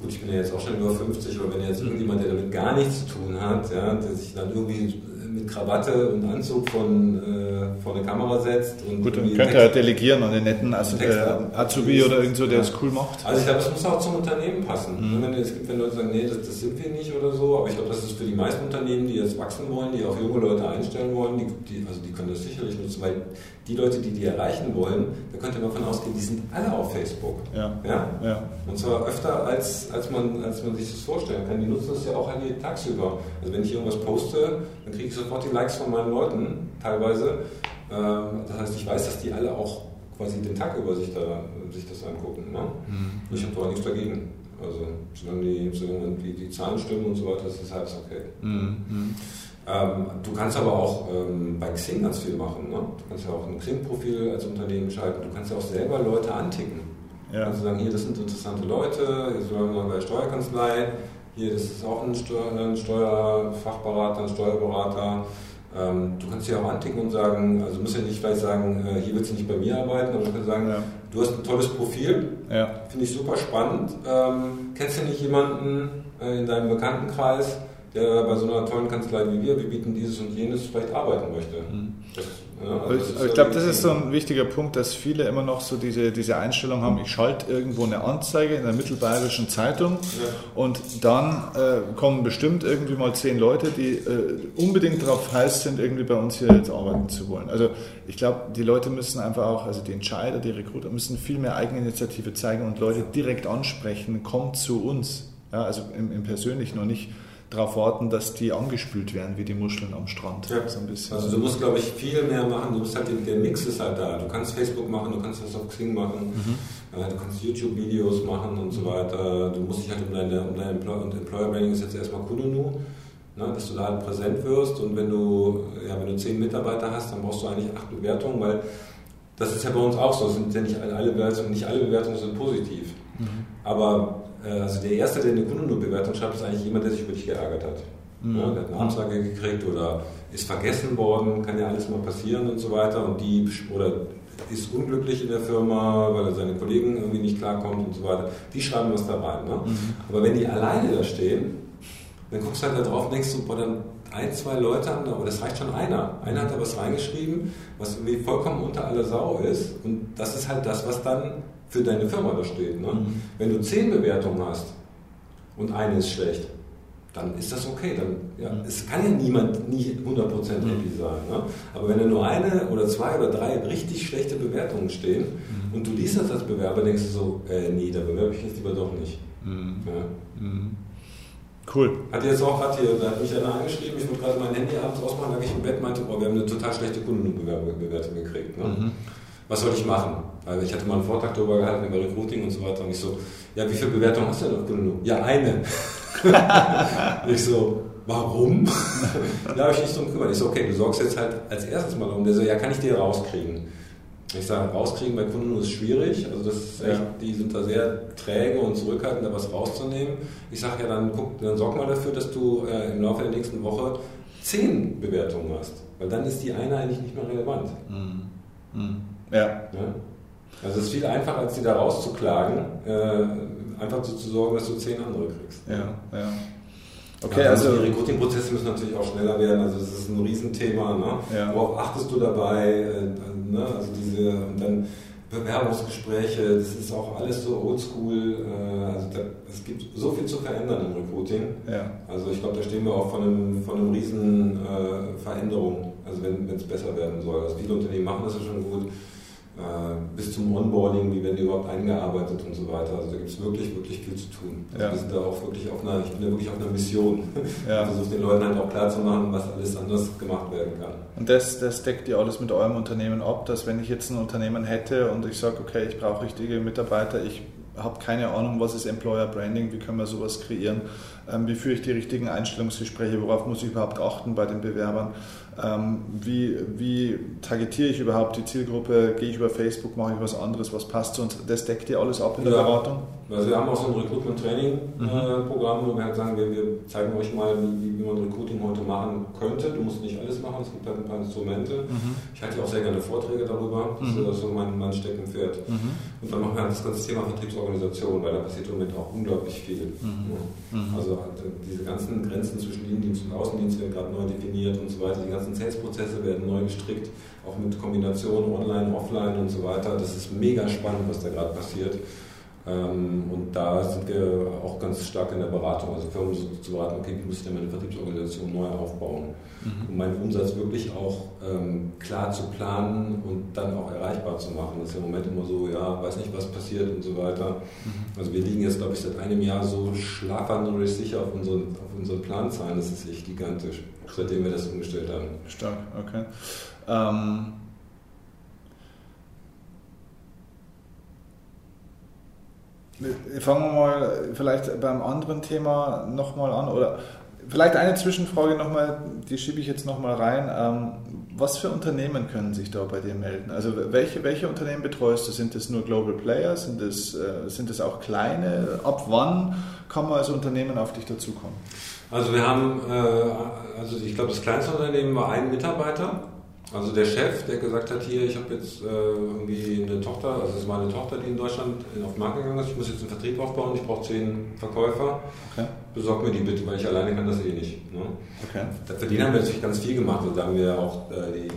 gut, ich bin ja jetzt auch schon über 50, aber wenn jetzt irgendjemand, der damit gar nichts zu tun hat, ja, der sich dann irgendwie mit Krawatte und Anzug von, äh, vor eine Kamera setzt. Und Gut, dann könnte er delegieren an den netten also, äh, Azubi oder irgend so, der es cool macht. Also ich glaube, das muss auch zum Unternehmen passen. Mhm. Wenn, es gibt, wenn Leute sagen, nee, das, das, sind wir nicht oder so, aber ich glaube, das ist für die meisten Unternehmen, die jetzt wachsen wollen, die auch junge Leute einstellen wollen, die, die, also die können das sicherlich nutzen, weil die Leute, die die erreichen wollen, da könnte man davon ausgehen, die sind alle auf Facebook. Ja. ja? ja. Und zwar öfter, als, als, man, als man sich das vorstellen kann. Die nutzen das ja auch tagsüber. Also wenn ich irgendwas poste, dann kriege ich sofort die Likes von meinen Leuten, teilweise. Ähm, das heißt, ich weiß, dass die alle auch quasi den Tag über sich, da, sich das angucken. Ne? Mhm. Ich habe doch nichts dagegen. Also solange die, solange die, die Zahlen stimmen und so weiter, ist das alles okay. Mhm. mhm. Ähm, du kannst aber auch ähm, bei Xing ganz viel machen. Ne? Du kannst ja auch ein Xing-Profil als Unternehmen schalten. Du kannst ja auch selber Leute anticken. Ja. Also sagen, hier, das sind interessante Leute, jetzt sind wir bei Steuerkanzlei, hier, das ist auch ein, Steuer, ein Steuerfachberater, ein Steuerberater. Ähm, du kannst ja auch anticken und sagen, also du musst ja nicht gleich sagen, äh, hier willst du nicht bei mir arbeiten, aber du kannst sagen, ja. du hast ein tolles Profil, ja. finde ich super spannend. Ähm, kennst du nicht jemanden äh, in deinem Bekanntenkreis, der bei so einer tollen Kanzlei wie wir, wir bieten dieses und jenes, vielleicht arbeiten möchte. Mhm. Ja, also ich, ich glaube, das ist so ein wichtiger Punkt, dass viele immer noch so diese, diese Einstellung haben, ich schalte irgendwo eine Anzeige in der mittelbayerischen Zeitung ja. und dann äh, kommen bestimmt irgendwie mal zehn Leute, die äh, unbedingt darauf heiß sind, irgendwie bei uns hier jetzt arbeiten zu wollen. Also ich glaube, die Leute müssen einfach auch, also die Entscheider, die Recruiter müssen viel mehr Eigeninitiative zeigen und Leute direkt ansprechen, kommt zu uns. Ja, also im, im Persönlichen und nicht darauf warten, dass die angespült werden, wie die Muscheln am Strand. Ja. So ein bisschen. Also du musst, glaube ich, viel mehr machen. Du bist halt, der Mix ist halt da. Du kannst Facebook machen, du kannst das auf Xing machen, mhm. du kannst YouTube-Videos machen und so weiter. Du musst dich halt um deine, um dein Employer, und Employer Branding ist jetzt erstmal Kununu, ne, dass du da halt präsent wirst und wenn du, ja, wenn du zehn Mitarbeiter hast, dann brauchst du eigentlich acht Bewertungen, weil Das ist ja bei uns auch so. Sind ja nicht alle Bewertungen, nicht alle Bewertungen sind positiv. Mhm. Aber äh, also der erste, der eine Kundenbewertung schreibt, ist eigentlich jemand, der sich wirklich geärgert hat. Mhm. Ja, der hat eine Absage gekriegt oder ist vergessen worden, kann ja alles mal passieren und so weiter. Und die oder ist unglücklich in der Firma, weil er seine Kollegen irgendwie nicht klarkommt und so weiter. Die schreiben was da rein. Ne? Mhm. Aber wenn die alleine da stehen, dann guckst du halt da drauf und denkst so, boah, dann ein, zwei Leute haben da, aber das reicht schon einer. Einer hat da was reingeschrieben, was irgendwie vollkommen unter aller Sau ist. Und das ist halt das, was dann für deine Firma da steht. Ne? Mhm. Wenn du zehn Bewertungen hast und eine ist schlecht, dann ist das okay. Dann, ja, mhm. Es kann ja niemand nie 100% mhm. happy sein. Ne? Aber wenn da nur eine oder zwei oder drei richtig schlechte Bewertungen stehen mhm. und du liest das als Bewerber, denkst du so, äh, nee, da bewerbe ich jetzt lieber doch nicht. Mhm. Ja. Mhm. Cool. Hat jetzt auch, hat, hier, da hat mich einer angeschrieben, ich wollte gerade mein Handy abends ausmachen, lag ich im Bett, meinte, oh, wir haben eine total schlechte Kundenbewertung gekriegt. Ne? Mhm. Was soll ich machen? Also ich hatte mal einen Vortrag darüber gehalten über Recruiting und so weiter und ich so, ja, wie viele Bewertungen hast du denn auf Kununu? Ja, eine. ich so, warum? da habe ich nicht drum gekümmert. Ich so, okay, du sorgst jetzt halt als erstes mal um. Der so, ja, kann ich dir rauskriegen? Ich sage, rauskriegen bei Kunden ist schwierig. Also das ist echt, ja. die sind da sehr träge und zurückhaltend, da was rauszunehmen. Ich sage ja, dann, guck, dann sorg mal dafür, dass du äh, im Laufe der nächsten Woche zehn Bewertungen hast. Weil dann ist die eine eigentlich nicht mehr relevant. Mhm. Mhm. Ja. ja. Also es ist viel einfacher, als die da rauszuklagen, äh, einfach so zu sorgen, dass du zehn andere kriegst. Ja, ja. Okay, also, also die Recruiting-Prozesse müssen natürlich auch schneller werden. Also das ist ein Riesenthema. Ne? Ja. Worauf achtest du dabei? Äh, ne? Also diese und dann Bewerbungsgespräche. Das ist auch alles so oldschool. Äh, also da, es gibt so viel zu verändern im Recruiting. Ja. Also ich glaube, da stehen wir auch von einem von einem riesen äh, Veränderung. Also wenn es besser werden soll. Also viele Unternehmen machen das ja schon gut äh, bis zum Onboarding, wie werden die überhaupt eingearbeitet und so weiter. Also da gibt es wirklich, wirklich viel zu tun. Also ja. Wir sind da auch wirklich auf einer, ich bin da wirklich auf einer Mission. Ja. Ich versuche den Leuten halt auch klar zu machen, was alles anders gemacht werden kann. Und das, das deckt ihr alles mit eurem Unternehmen ab, dass wenn ich jetzt ein Unternehmen hätte und ich sage, okay, ich brauche richtige Mitarbeiter, ich habe keine Ahnung, was ist Employer Branding, wie können wir sowas kreieren, ähm, wie führe ich die richtigen Einstellungsgespräche, worauf muss ich überhaupt achten bei den Bewerbern. Ähm, wie, wie targetiere ich überhaupt die Zielgruppe? Gehe ich über Facebook, mache ich was anderes, was passt zu uns? Das deckt ihr alles ab in der ja. Beratung? Also wir haben auch so ein Recruitment-Training-Programm, mhm. wo wir halt sagen, wir, wir zeigen euch mal, wie, wie, man Recruiting heute machen könnte. Du musst nicht alles machen, es gibt halt ein paar Instrumente. Mhm. Ich halte auch sehr gerne Vorträge darüber, das mhm. ist so mein, mein Steckenpferd. Mhm. Und dann machen wir halt das ganze Thema Vertriebsorganisation, weil da passiert im Moment auch unglaublich viel. Mhm. Ja. Also halt diese ganzen Grenzen zwischen Innendienst und Außendienst werden gerade neu definiert und so weiter. Die ganzen ganzen Sales-Prozesse werden neu gestrickt, auch mit Kombinationen online, offline und so weiter. Das ist mega spannend, was da gerade passiert. Ähm, und da sind wir auch ganz stark in der Beratung, also Firmen zu beraten, okay, wie muss ich denn meine Vertriebsorganisation neu aufbauen, mhm. um meinen Umsatz wirklich auch ähm, klar zu planen und dann auch erreichbar zu machen. Das ist ja im Moment immer so, ja, weiß nicht, was passiert und so weiter. Mhm. Also wir liegen jetzt, glaube ich, seit einem Jahr so schlafwandlerisch sicher auf unseren, auf unseren Planzahlen, das ist echt gigantisch, seitdem wir das umgestellt haben. Stark, okay. Ähm Fangen wir mal vielleicht beim anderen Thema nochmal an oder vielleicht eine Zwischenfrage nochmal, die schiebe ich jetzt nochmal rein. Ähm, was für Unternehmen können sich da bei dir melden? Also welche, welche Unternehmen betreust du? Sind das nur Global Players? Sind das, äh, sind das auch kleine? Ab wann kann man als Unternehmen auf dich dazukommen? Also wir haben, äh, also ich glaube das kleinste Unternehmen war ein Mitarbeiter also der Chef, der gesagt hat, hier, ich habe jetzt äh, irgendwie eine Tochter, also es ist meine Tochter, die in Deutschland auf den Markt gegangen ist, ich muss jetzt einen Vertrieb aufbauen, ich brauche zehn Verkäufer, okay. besorg mir die bitte, weil ich alleine kann das eh nicht. Ne? Okay. Für den haben wir natürlich ganz viel gemacht, also da haben wir auch äh, die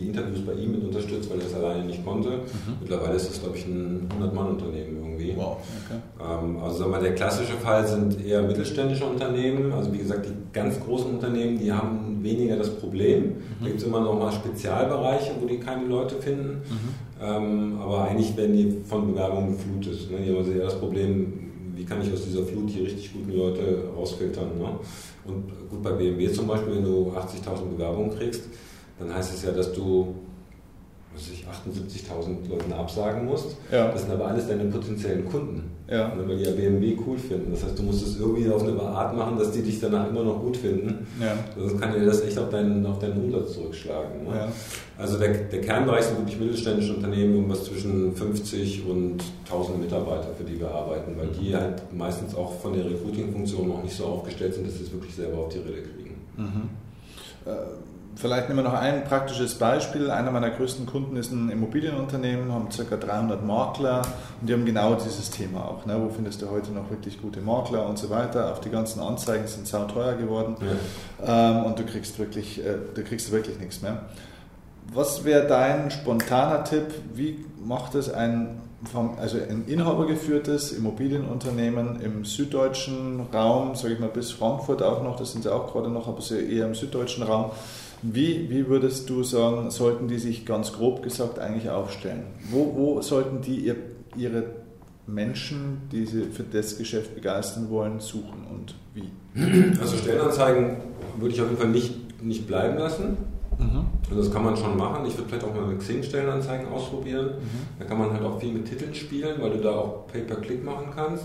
die Interviews bei ihm mit unterstützt, weil er das alleine nicht konnte. Mhm. Mittlerweile ist das, glaube ich, ein 100-Mann-Unternehmen irgendwie. Wow, okay. Ähm, also sagen wir, der klassische Fall sind eher mittelständische Unternehmen. Also wie gesagt, die ganz großen Unternehmen, die haben weniger das Problem. Mhm. Da gibt es immer noch mal Spezialbereiche, wo die keine Leute finden. Mhm. Ähm, aber eigentlich werden die von Bewerbungen geflutet. Ne? Die haben also eher das Problem, wie kann ich aus dieser Flut die richtig guten Leute rausfiltern. Ne? Und gut, bei BMW zum Beispiel, wenn du 80.000 Bewerbungen kriegst, dann heißt es ja, dass du 78.000 Leuten absagen musst. Ja. Das sind aber alles deine potenziellen Kunden. Ja. Weil die ja BMW cool finden. Das heißt, du musst es irgendwie auf eine Art machen, dass die dich danach immer noch gut finden. Ja. Sonst kann dir das echt auf deinen, auf deinen Umsatz zurückschlagen. Ne? Ja. Also der, der Kernbereich sind wirklich mittelständische Unternehmen, irgendwas zwischen 50 und 1000 Mitarbeiter, für die wir arbeiten, weil die halt meistens auch von der Recruiting-Funktion noch nicht so aufgestellt sind, dass sie es wirklich selber auf die Rille kriegen. Äh, Vielleicht nehmen wir noch ein praktisches Beispiel. Einer meiner größten Kunden ist ein Immobilienunternehmen, haben ca. 300 Makler und die haben genau dieses Thema auch. Ne? Wo findest du heute noch wirklich gute Makler und so weiter? Auch die ganzen Anzeigen sind sau teuer geworden ähm, und du kriegst wirklich, äh, du kriegst wirklich nichts mehr. Was wäre dein spontaner Tipp? Wie macht es ein, also ein inhabergeführtes Immobilienunternehmen im süddeutschen Raum, sage ich mal bis Frankfurt auch noch, das sind sie auch gerade noch, aber eher im süddeutschen Raum. Wie, wie würdest du sagen, sollten die sich ganz grob gesagt eigentlich aufstellen? Wo, wo sollten die ihr, ihre Menschen, die sie für das Geschäft begeistern wollen, suchen und wie? Also Stellenanzeigen würde ich auf jeden Fall nicht, nicht bleiben lassen. Mhm. Also das kann man schon machen. Ich würde vielleicht auch mal mit Xing-Stellenanzeigen ausprobieren. Da kann man halt auch viel mit Titeln spielen, weil du da auch Pay-per-Click machen kannst.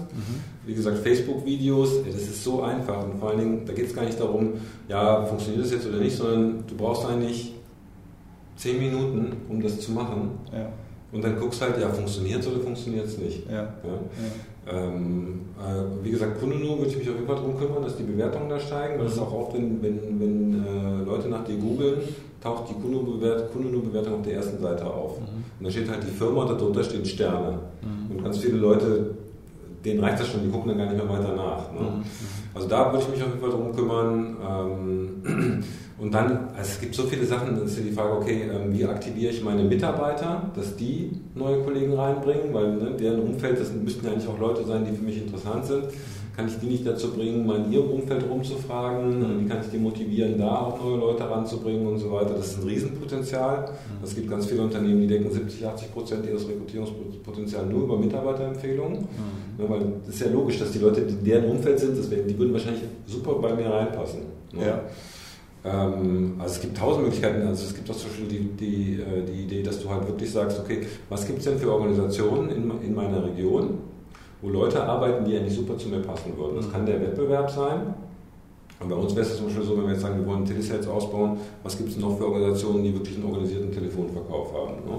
Wie gesagt, Facebook-Videos, das ist so einfach. Und vor allen Dingen, da geht es gar nicht darum, ja, funktioniert das jetzt oder nicht, sondern du brauchst eigentlich 10 Minuten, um das zu machen. Ja, Und dann guckst halt, ja, funktioniert es oder funktioniert es nicht. ja, Ja. Ähm, äh, wie gesagt, Kununu würde ich mich auf jeden Fall darum kümmern, dass die Bewertungen da steigen, weil es ist auch oft, wenn, wenn, wenn äh, Leute nach dir googeln, taucht die Kununu-Bewertung auf der ersten Seite auf. Und da steht halt die Firma und darunter stehen Sterne. Und ganz viele Leute, denen reicht das schon, die gucken dann gar nicht mehr weiter nach. Ne? Also da würde ich mich auf jeden Fall darum kümmern. Ähm, und dann, also es gibt so viele Sachen, dann ist ja die Frage, okay, ähm, wie aktiviere ich meine Mitarbeiter, dass die neue Kollegen reinbringen, weil ne, deren Umfeld, das müssten ja eigentlich auch Leute sein, die für mich interessant sind. Kann ich die nicht dazu bringen, mal in ihrem Umfeld rumzufragen? Wie kann ich die motivieren, da auch neue Leute ranzubringen und so weiter? Das ist ein Riesenpotenzial. Es gibt ganz viele Unternehmen, die decken 70, 80 Prozent ihres Rekrutierungspotenzials nur über Mitarbeiterempfehlungen. Ja, weil das ist ja logisch, dass die Leute, die in deren Umfeld sind, das wären, die würden wahrscheinlich super bei mir reinpassen. Ne? Ja. Ähm, also es gibt tausend Möglichkeiten. Also es gibt auch zum Beispiel die, die, äh, die Idee, dass du halt wirklich sagst, okay, was gibt es denn für Organisationen in, in meiner Region, wo Leute arbeiten, die eigentlich super zu mir passen würden. Das kann der Wettbewerb sein. Und bei uns wäre es zum Beispiel so, wenn wir jetzt sagen, wir wollen Telesales ausbauen, was gibt es noch für Organisationen, die wirklich einen organisierten Telefonverkauf haben. Ne?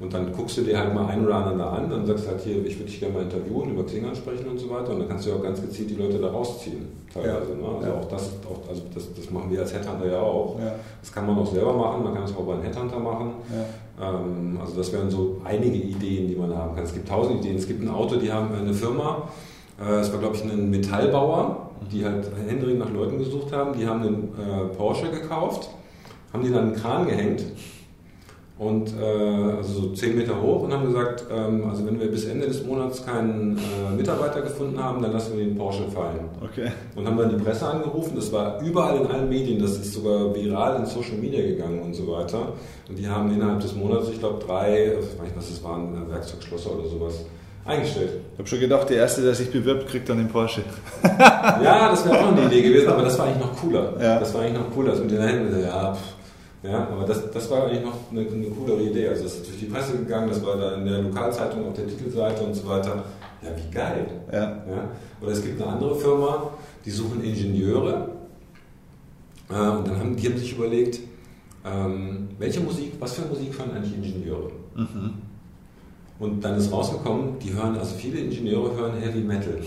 Und dann guckst du dir halt mal ein oder andere an, dann sagst du halt hier, ich würde dich gerne mal interviewen, über Xing ansprechen und so weiter. Und dann kannst du ja auch ganz gezielt die Leute da rausziehen, teilweise. Ne? Also Ja. auch das, auch, also das, das machen wir als Headhunter ja auch. Ja. Das kann man auch selber machen, man kann es auch bei einem Headhunter machen. Ja. Ähm, also das wären so einige Ideen, die man haben kann. Es gibt tausend Ideen. Es gibt ein Auto, die haben eine Firma, äh, es war glaube ich ein Metallbauer, die halt händeringend nach Leuten gesucht haben. Die haben einen äh, Porsche gekauft, haben den an einen Kran gehängt und äh, also so 10 Meter hoch und haben gesagt, ähm, also wenn wir bis Ende des Monats keinen äh, Mitarbeiter gefunden haben, dann lassen wir den Porsche fallen. Okay. Und haben dann die Presse angerufen, das war überall in allen Medien, das ist sogar viral in Social Media gegangen und so weiter. Und die haben innerhalb des Monats, ich glaube, drei, ich weiß nicht, was das waren, äh, Werkzeugschlosser oder sowas, eingestellt. Ich habe schon gedacht, der Erste, der sich bewirbt, kriegt dann den Porsche. Ja, das wäre auch eine Idee gewesen, aber das war eigentlich noch cooler. Ja. Das war eigentlich noch cooler. Also mit den Händen, ja, pff. Ja, aber das, das war eigentlich noch eine, eine coolere Idee. Also das ist durch die Presse gegangen, das war da in der Lokalzeitung auf der Titelseite und so weiter. Ja, wie geil. Ja. Ja? Oder es gibt eine andere Firma, die suchen Ingenieure. Äh, und dann haben die haben sich überlegt, ähm, welche Musik, was für Musik hören eigentlich Ingenieure? Mhm. Und dann ist rausgekommen, die hören, also viele Ingenieure hören Heavy Metal.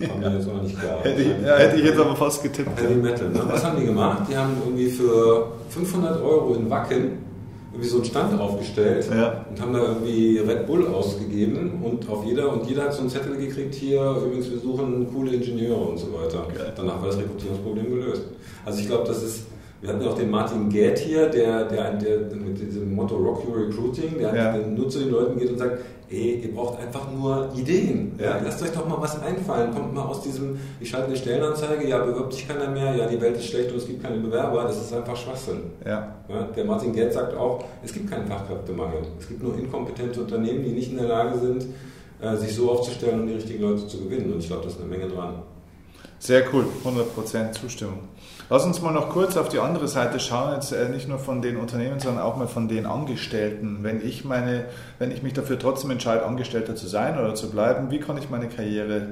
Haben wir jetzt auch nicht klar. Hätte, ich, ja, hätte ich jetzt aber fast getippt. Heavy Metal. Ne? Was haben die gemacht? Die haben irgendwie für 500 Euro in Wacken irgendwie so einen Stand aufgestellt Ja. und haben da irgendwie Red Bull ausgegeben und auf jeder und jeder hat so einen Zettel gekriegt hier übrigens wir suchen coole Ingenieure und so weiter. Geil. Danach war das Rekrutierungsproblem gelöst. Also ich glaube, das ist wir hatten auch den Martin Gät hier, der, der, der mit diesem Motto Rock Your Recruiting, der, Ja. nur zu den Leuten geht und sagt, ey, ihr braucht einfach nur Ideen. Ja? Lasst euch doch mal was einfallen. Kommt mal aus diesem, ich schalte eine Stellenanzeige, ja, bewirbt sich keiner mehr, ja, die Welt ist schlecht und es gibt keine Bewerber. Das ist einfach Schwachsinn. Ja. Ja, der Martin Gerd sagt auch, es gibt keinen Fachkräftemangel. Es gibt nur inkompetente Unternehmen, die nicht in der Lage sind, äh, sich so aufzustellen und die richtigen Leute zu gewinnen. Und ich glaube, da ist eine Menge dran. Sehr cool, 100% Zustimmung. Lass uns mal noch kurz auf die andere Seite schauen, jetzt äh, nicht nur von den Unternehmen, sondern auch mal von den Angestellten. Wenn ich, meine, wenn ich mich dafür trotzdem entscheide, Angestellter zu sein oder zu bleiben, wie kann ich meine Karriere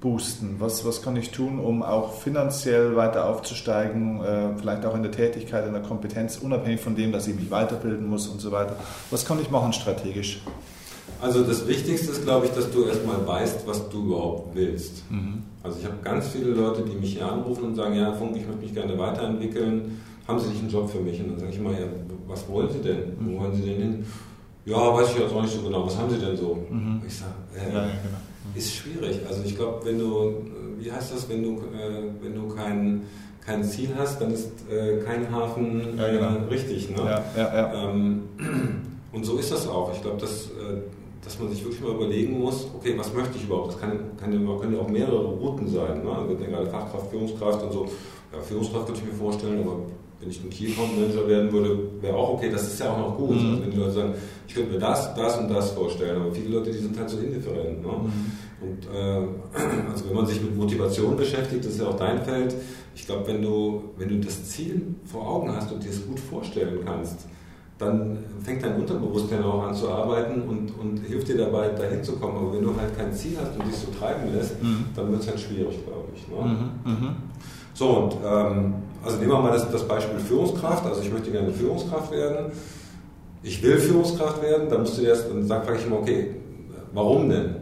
boosten? Was, was kann ich tun, um auch finanziell weiter aufzusteigen, äh, vielleicht auch in der Tätigkeit, in der Kompetenz, unabhängig von dem, dass ich mich weiterbilden muss und so weiter? Was kann ich machen strategisch? Also das Wichtigste ist, glaube ich, dass du erstmal weißt, was du überhaupt willst. Mhm. Also ich habe ganz viele Leute, die mich hier anrufen und sagen, ja, Funk, ich möchte mich gerne weiterentwickeln. Haben Sie nicht einen Job für mich? Und dann sage ich immer, ja, was wollen Sie denn? Mhm. Wo wollen Sie denn hin? Ja, weiß ich jetzt auch nicht so genau. Was haben Sie denn so? Mhm. Ich sage, äh, ja, genau. ist schwierig. Also ich glaube, wenn du, wie heißt das, wenn du, äh, wenn du kein, kein Ziel hast, dann ist äh, kein Hafen ja, genau. Äh, richtig. Ne? Ja, ja, ja. Ähm, und so ist das auch. Ich glaube, dass äh, dass man sich wirklich mal überlegen muss, okay, was möchte ich überhaupt? Das kann, kann, können ja auch mehrere Routen sein. Ne? Also wir denken gerade Fachkraft, Führungskraft und so. Ja, Führungskraft könnte ich mir vorstellen, aber wenn ich ein Key Account Manager werden würde, wäre auch okay, das ist ja auch noch gut. Mhm. Also wenn die Leute sagen, ich könnte mir das, das und das vorstellen, aber viele Leute, die sind halt so indifferent. Ne? Mhm. Und äh, also wenn man sich mit Motivation beschäftigt, das ist ja auch dein Feld, ich glaube, wenn du, wenn du das Ziel vor Augen hast und dir es gut vorstellen kannst, dann fängt dein Unterbewusstsein auch an zu arbeiten und, und hilft dir dabei, dahin zu kommen. Aber wenn du halt kein Ziel hast und dich so treiben lässt, mhm. dann wird es halt schwierig, glaube ich. Ne? Mhm. Mhm. So, und ähm, also nehmen wir mal das, das, Beispiel Führungskraft. Also ich möchte gerne Führungskraft werden. Ich will Führungskraft werden, dann musst du erst, dann frage ich immer, okay, warum denn?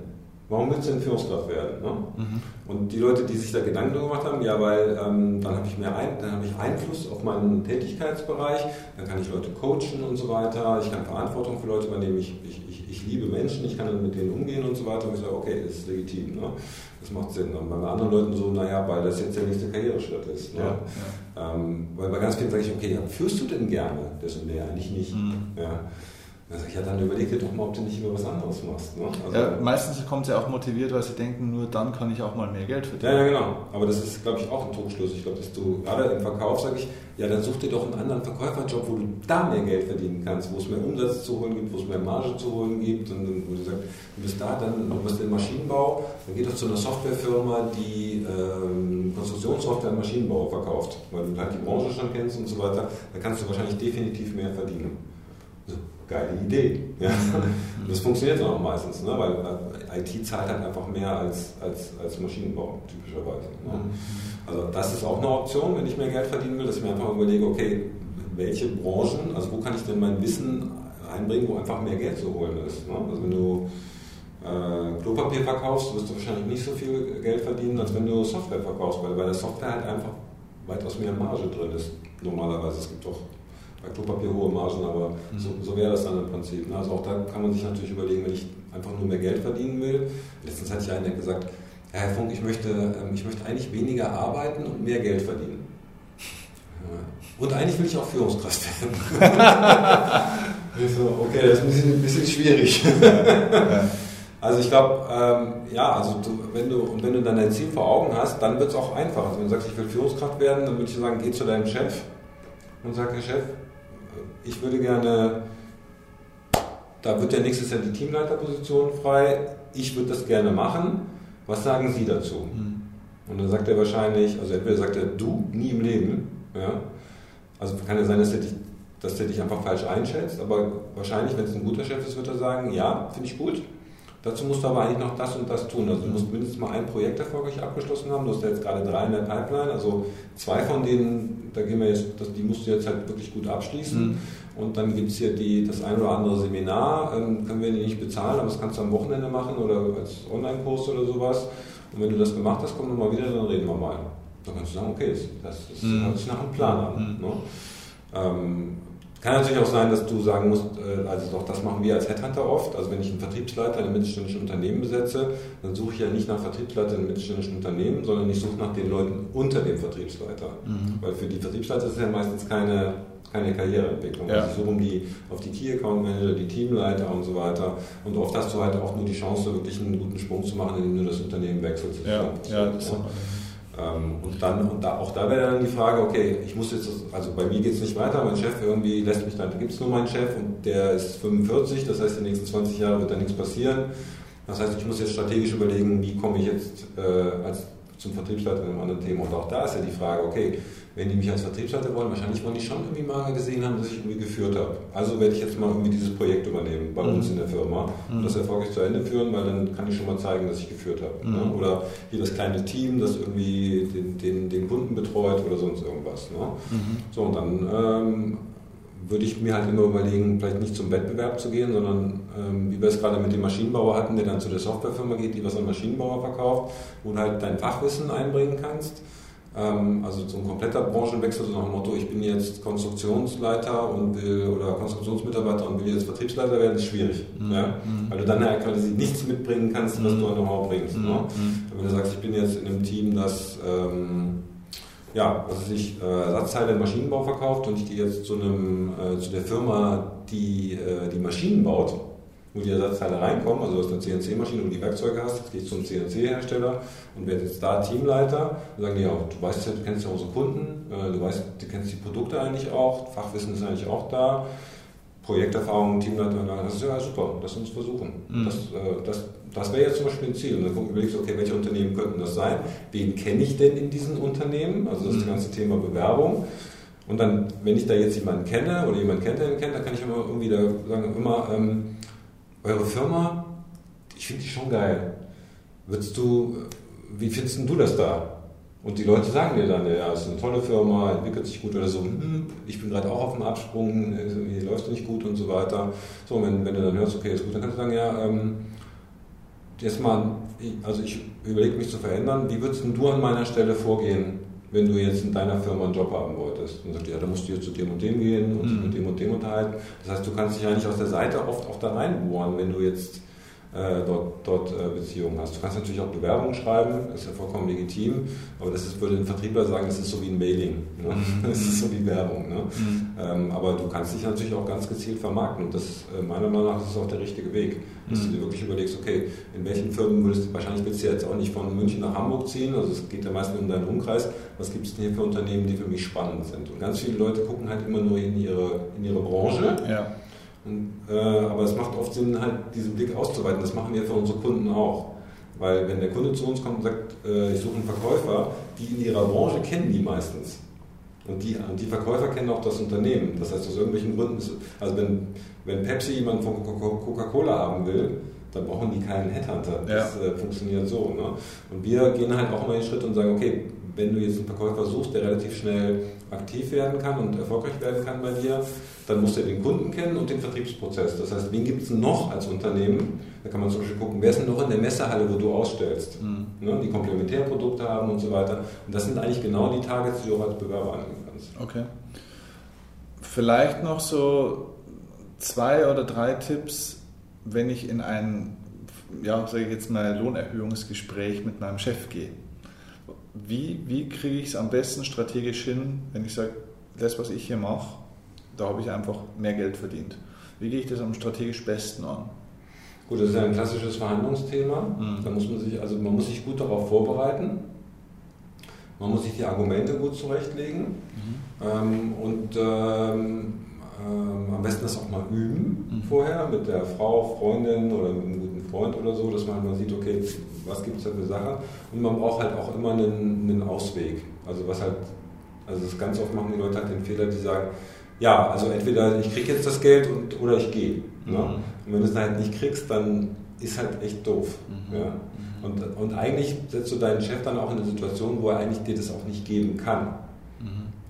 Warum willst du denn Führungskraft werden? Ne? Mhm. Und die Leute, die sich da Gedanken gemacht haben, ja, weil ähm, dann habe ich mehr ein, dann habe ich Einfluss auf meinen Tätigkeitsbereich, dann kann ich Leute coachen und so weiter, ich kann Verantwortung für Leute übernehmen, ich, ich, ich, ich liebe Menschen, ich kann dann mit denen umgehen und so weiter. Und ich sage, okay, das ist legitim, ne? das macht Sinn. Und bei anderen Leuten so, naja, weil das jetzt der nächste Karriereschritt ist. Ne? Ja, ja. Ähm, weil bei ganz vielen sage ich, okay, führst du denn gerne das und der? Eigentlich nicht. Mhm. Ja. Also ich dann überleg dir doch mal, ob du nicht über was anderes machst. Ne? Also ja, meistens kommt sie auch motiviert, weil sie denken, nur dann kann ich auch mal mehr Geld verdienen. Ja, ja, genau. Aber das ist, glaube ich, auch ein Trugschluss. Ich glaube, dass du gerade im Verkauf sage ich, ja, dann such dir doch einen anderen Verkäuferjob, wo du da mehr Geld verdienen kannst, wo es mehr Umsatz zu holen gibt, wo es mehr Marge zu holen gibt. Und wo du sagst, du bist da, dann du bist im Maschinenbau, dann geh doch zu einer Softwarefirma, die ähm, Konstruktionssoftware und Maschinenbau verkauft, weil du halt die Branche schon kennst und so weiter. Da kannst du wahrscheinlich definitiv mehr verdienen geile Idee. Ja? Das funktioniert dann auch meistens, ne? weil äh, IT zahlt halt einfach mehr als, als, als Maschinenbau typischerweise. Ne? Mhm. Also das ist auch eine Option, wenn ich mehr Geld verdienen will, dass ich mir einfach überlege, okay, welche Branchen, also wo kann ich denn mein Wissen einbringen, wo einfach mehr Geld zu holen ist. Ne? Also wenn du äh, Klopapier verkaufst, wirst du wahrscheinlich nicht so viel Geld verdienen, als wenn du Software verkaufst, weil bei der Software halt einfach weitaus mehr Marge drin ist. Normalerweise. Es gibt doch bei Klopapier hohe Margen, aber mhm. so, so wäre das dann im Prinzip. Ne? Also auch da kann man sich natürlich überlegen, wenn ich einfach nur mehr Geld verdienen will. Letztens hat ja einer gesagt, Herr Funk, ich möchte, ähm, ich möchte eigentlich weniger arbeiten und mehr Geld verdienen. Und eigentlich will ich auch Führungskraft werden. ich so, okay, das ist ein bisschen, ein bisschen schwierig. Also ich glaube, ähm, ja, also du, wenn du und wenn du dann dein Ziel vor Augen hast, dann wird es auch einfacher. Also wenn du sagst, ich will Führungskraft werden, dann würde ich sagen, geh zu deinem Chef und sag, Herr Chef, ich würde gerne, da wird ja nächstes Jahr die Teamleiterposition frei, ich würde das gerne machen, was sagen Sie dazu? Mhm. Und dann sagt er wahrscheinlich, also entweder sagt er, du, nie im Leben, ja, also kann ja sein, dass er dich, dass er dich einfach falsch einschätzt, aber wahrscheinlich, wenn es ein guter Chef ist, wird er sagen, ja, finde ich gut, Dazu musst du aber eigentlich noch das und das tun. Also du musst mindestens mal ein Projekt erfolgreich abgeschlossen haben. Du hast ja jetzt gerade drei in der Pipeline. Also zwei von denen, da gehen wir jetzt, die musst du jetzt halt wirklich gut abschließen. Mhm. Und dann gibt es hier die, das ein oder andere Seminar, ähm, können wir die nicht bezahlen, aber das kannst du am Wochenende machen oder als Online-Kurs oder sowas. Und wenn du das gemacht hast, komm nochmal wieder, dann reden wir mal. Dann kannst du sagen, okay, das, das mhm. hört sich nach einem Plan an. Mhm. Ne? Ähm, kann natürlich auch sein, dass du sagen musst, äh, also doch, das machen wir als Headhunter oft. Also wenn ich einen Vertriebsleiter in einem mittelständischen Unternehmen besetze, dann suche ich ja nicht nach Vertriebsleiter in einem mittelständischen Unternehmen, sondern ich suche nach den Leuten unter dem Vertriebsleiter. Mhm. Weil für die Vertriebsleiter ist es ja meistens keine, keine Karriereentwicklung. Ja. Also ich suche um die, auf die Key Account Manager, die Teamleiter und so weiter. Und oft hast du halt auch nur die Chance, wirklich einen guten Sprung zu machen, indem du das Unternehmen wechselst. Ja, ja, das ja. Ähm, und dann, und da, auch da wäre dann die Frage, okay, ich muss jetzt, also bei mir geht es nicht weiter, mein Chef irgendwie lässt mich dann, da gibt es nur meinen Chef und der ist 45, das heißt, in den nächsten 20 Jahren wird da nichts passieren. Das heißt, ich muss jetzt strategisch überlegen, wie komme ich jetzt äh, als zum Vertriebsleiter in einem anderen Thema. Und auch da ist ja die Frage, okay, wenn die mich als Vertriebsleiter wollen, wahrscheinlich wollen die schon irgendwie mal gesehen haben, dass ich irgendwie geführt habe. Also werde ich jetzt mal irgendwie dieses Projekt übernehmen bei mhm. uns in der Firma und mhm. das erfolgreich zu Ende führen, weil dann kann ich schon mal zeigen, dass ich geführt habe. Ne? Mhm. Ne? Oder hier das kleine Team, das irgendwie den, den, den Kunden betreut oder sonst irgendwas. Ne? Mhm. So, und dann ähm, würde ich mir halt immer überlegen, vielleicht nicht zum Wettbewerb zu gehen, sondern ähm, wie wir es gerade mit dem Maschinenbauer hatten, der dann zu der Softwarefirma geht, die was an Maschinenbauer verkauft, wo du halt dein Fachwissen einbringen kannst also so ein kompletter Branchenwechsel, so nach dem Motto, ich bin jetzt Konstruktionsleiter und will oder Konstruktionsmitarbeiter und will jetzt Vertriebsleiter werden, ist schwierig. Mhm. Ja? Mhm. Weil du dann halt quasi nichts mitbringen kannst, was mhm. du an Know-how bringst. Mhm. Ne? Mhm. Wenn du sagst, ich bin jetzt in einem Team, das ähm, ja, was sich äh, Ersatzteile im Maschinenbau verkauft und ich gehe jetzt zu einem äh, zu der Firma, die äh, die Maschinen baut, wo die Ersatzteile reinkommen, also du hast eine CNC-Maschine und die Werkzeuge hast, jetzt gehst du zum CNC-Hersteller und werde jetzt da Teamleiter und sagen die, ja, du weißt ja, du kennst ja unsere Kunden, äh, du weißt, du kennst die Produkte eigentlich auch, Fachwissen ist eigentlich auch da, Projekterfahrung, Teamleiter, das ist ja super, lass uns versuchen. Mhm. Das, äh, das, das wäre jetzt zum Beispiel ein Ziel. Und dann überlegst du, okay, welche Unternehmen könnten das sein? Wen kenne ich denn in diesen Unternehmen? Also das, mhm. das ganze Thema Bewerbung. Und dann, wenn ich da jetzt jemanden kenne oder jemanden kennt, der ihn kennt, dann kann ich immer irgendwie da sagen, immer, ähm, eure Firma, ich finde die schon geil. Würdest du, wie findest du das da? Und die Leute sagen dir dann, ja, ist eine tolle Firma, entwickelt sich gut oder so, hm, ich bin gerade auch auf dem Absprung, hier läuft nicht gut und so weiter. So, wenn, wenn du dann hörst, okay, ist gut, dann kannst du sagen, ja, ähm, jetzt mal, also ich überlege mich zu verändern, wie würdest du an meiner Stelle vorgehen, wenn du jetzt in deiner Firma einen Job haben wolltest. Und sagst, ja, da musst du jetzt zu dem und dem gehen und mhm. mit dem und dem unterhalten. Das heißt, du kannst dich eigentlich aus der Seite oft auch da reinbohren, wenn du jetzt äh, dort, dort äh, Beziehungen hast. Du kannst natürlich auch Bewerbungen schreiben, ist ja vollkommen legitim, aber das ist, würde ein Vertriebler sagen, das ist so wie ein Mailing. Ne? Mhm. Das ist so wie Werbung. Ne? Mhm. Ähm, aber du kannst dich natürlich auch ganz gezielt vermarkten und das äh, meiner Meinung nach ist auch der richtige Weg, dass mhm. du dir wirklich überlegst, okay, in welchen Firmen würdest du, wahrscheinlich willst du jetzt auch nicht von München nach Hamburg ziehen, also es geht ja meistens um deinen Umkreis, was gibt es denn hier für Unternehmen, die für mich spannend sind? Und ganz viele Leute gucken halt immer nur in ihre, in ihre Branche. Ja und, äh, aber es macht oft Sinn, halt diesen Blick auszuweiten. Das machen wir für unsere Kunden auch. Weil wenn der Kunde zu uns kommt und sagt, äh, ich suche einen Verkäufer, die in ihrer Branche kennen die meistens. Und die, und die Verkäufer kennen auch das Unternehmen. Das heißt, aus irgendwelchen Gründen, ist, also wenn, wenn Pepsi jemanden von Coca-Cola haben will, dann brauchen die keinen Headhunter. Das ja. äh, funktioniert so. Ne? Und wir gehen halt auch immer den Schritt und sagen, okay, wenn du jetzt einen Verkäufer suchst, der relativ schnell aktiv werden kann und erfolgreich werden kann bei dir, dann musst du den Kunden kennen und den Vertriebsprozess. Das heißt, wen gibt es noch als Unternehmen? Da kann man zum Beispiel gucken, wer ist denn noch in der Messehalle, wo du ausstellst, mhm. ne, die Komplementärprodukte haben und so weiter. Und das sind eigentlich genau die Targets, die du auch als Bewerber angehen kannst. Okay. Vielleicht noch so zwei oder drei Tipps, wenn ich in ein, ja, sage ich jetzt mal, Lohnerhöhungsgespräch mit meinem Chef gehe wie, wie kriege ich es am besten strategisch hin, wenn ich sage, das, was ich hier mache, da habe ich einfach mehr Geld verdient. Wie gehe ich das am strategisch besten an? Gut, das ist ja ein klassisches Verhandlungsthema. Mhm. Da muss man sich, also man muss sich gut darauf vorbereiten. Man muss sich die Argumente gut zurechtlegen mhm. ähm, und ähm, ähm, am besten das auch mal üben mhm. vorher mit der Frau, Freundin oder mit einem Freund oder so, dass man mal sieht, okay, was gibt es da für Sachen. Und man braucht halt auch immer einen, einen Ausweg. Also was halt, also das ganz oft machen die Leute halt den Fehler, die sagen, ja, also entweder ich kriege jetzt das Geld und, oder ich gehe. Ne? Mhm. Ne? Und wenn du es halt nicht kriegst, dann ist halt echt doof. Mhm. Ja? Mhm. Und, und eigentlich setzt du deinen Chef dann auch in eine Situation, wo er eigentlich dir das auch nicht geben kann.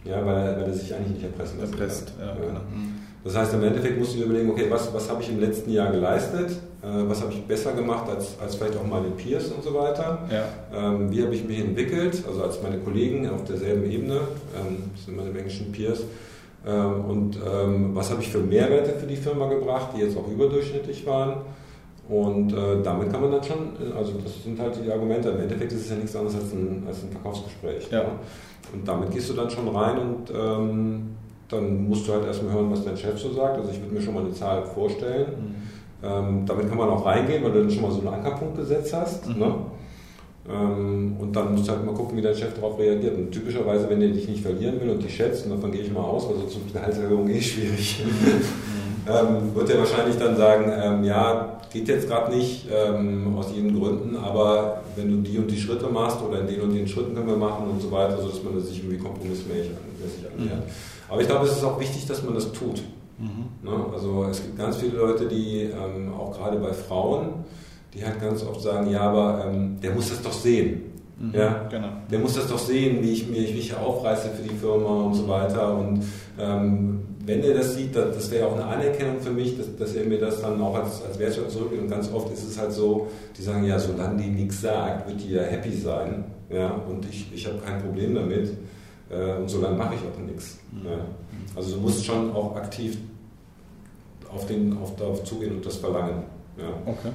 Ja, weil, weil er sich eigentlich nicht erpressen lässt. Erpresst, ja, ja. Genau. Das heißt, im Endeffekt musst du dir überlegen, okay, was, was habe ich im letzten Jahr geleistet? Äh, was habe ich besser gemacht als, als vielleicht auch meine Peers und so weiter? Ja. Ähm, wie habe ich mich entwickelt? Also als meine Kollegen auf derselben Ebene, ähm, das sind meine englischen Peers. Ähm, und ähm, was habe ich für Mehrwerte für die Firma gebracht, die jetzt auch überdurchschnittlich waren? Und äh, damit kann man dann schon, also das sind halt die Argumente. Im Endeffekt ist es ja nichts anderes als ein, als ein Verkaufsgespräch. Ja. Ne? Und damit gehst du dann schon rein und ähm, dann musst du halt erstmal hören, was dein Chef so sagt. Also ich würde mir schon mal eine Zahl vorstellen. Mhm. Ähm, damit kann man auch reingehen, weil du dann schon mal so einen Ankerpunkt gesetzt hast. Mhm. Ne? Ähm, und dann musst du halt mal gucken, wie dein Chef darauf reagiert. Und typischerweise, wenn er dich nicht verlieren will und dich schätzt, und davon gehe ich mal aus, weil sonst ist Gehaltserhöhung eh schwierig, mhm. ähm, wird er wahrscheinlich dann sagen, ähm, ja, geht jetzt gerade nicht ähm, aus jeden Gründen, aber wenn du die und die Schritte machst oder in den und den Schritten können wir machen und so weiter, sodass man sich irgendwie kompromissmäßig annähert. Mhm. Aber ich glaube, es ist auch wichtig, dass man das tut. Mhm. Ne? Also es gibt ganz viele Leute, die ähm, auch gerade bei Frauen, die halt ganz oft sagen, ja, aber ähm, der muss das doch sehen. Mhm, ja, genau. Der muss das doch sehen, wie ich mich, wie ich aufreiße für die Firma und so weiter. Und ähm, wenn er das sieht, das, das wäre auch eine Anerkennung für mich, dass, dass, er mir das dann auch als, als Wertschätzung zurückgibt. Und ganz oft ist es halt so, die sagen, ja, solange die nichts sagt, wird die ja happy sein. Ja, und ich, ich habe kein Problem damit. Äh, und solange mache ich auch nichts. Mhm. Ja. Also du musst schon auch aktiv auf den auf, darauf zugehen und das verlangen. Okay.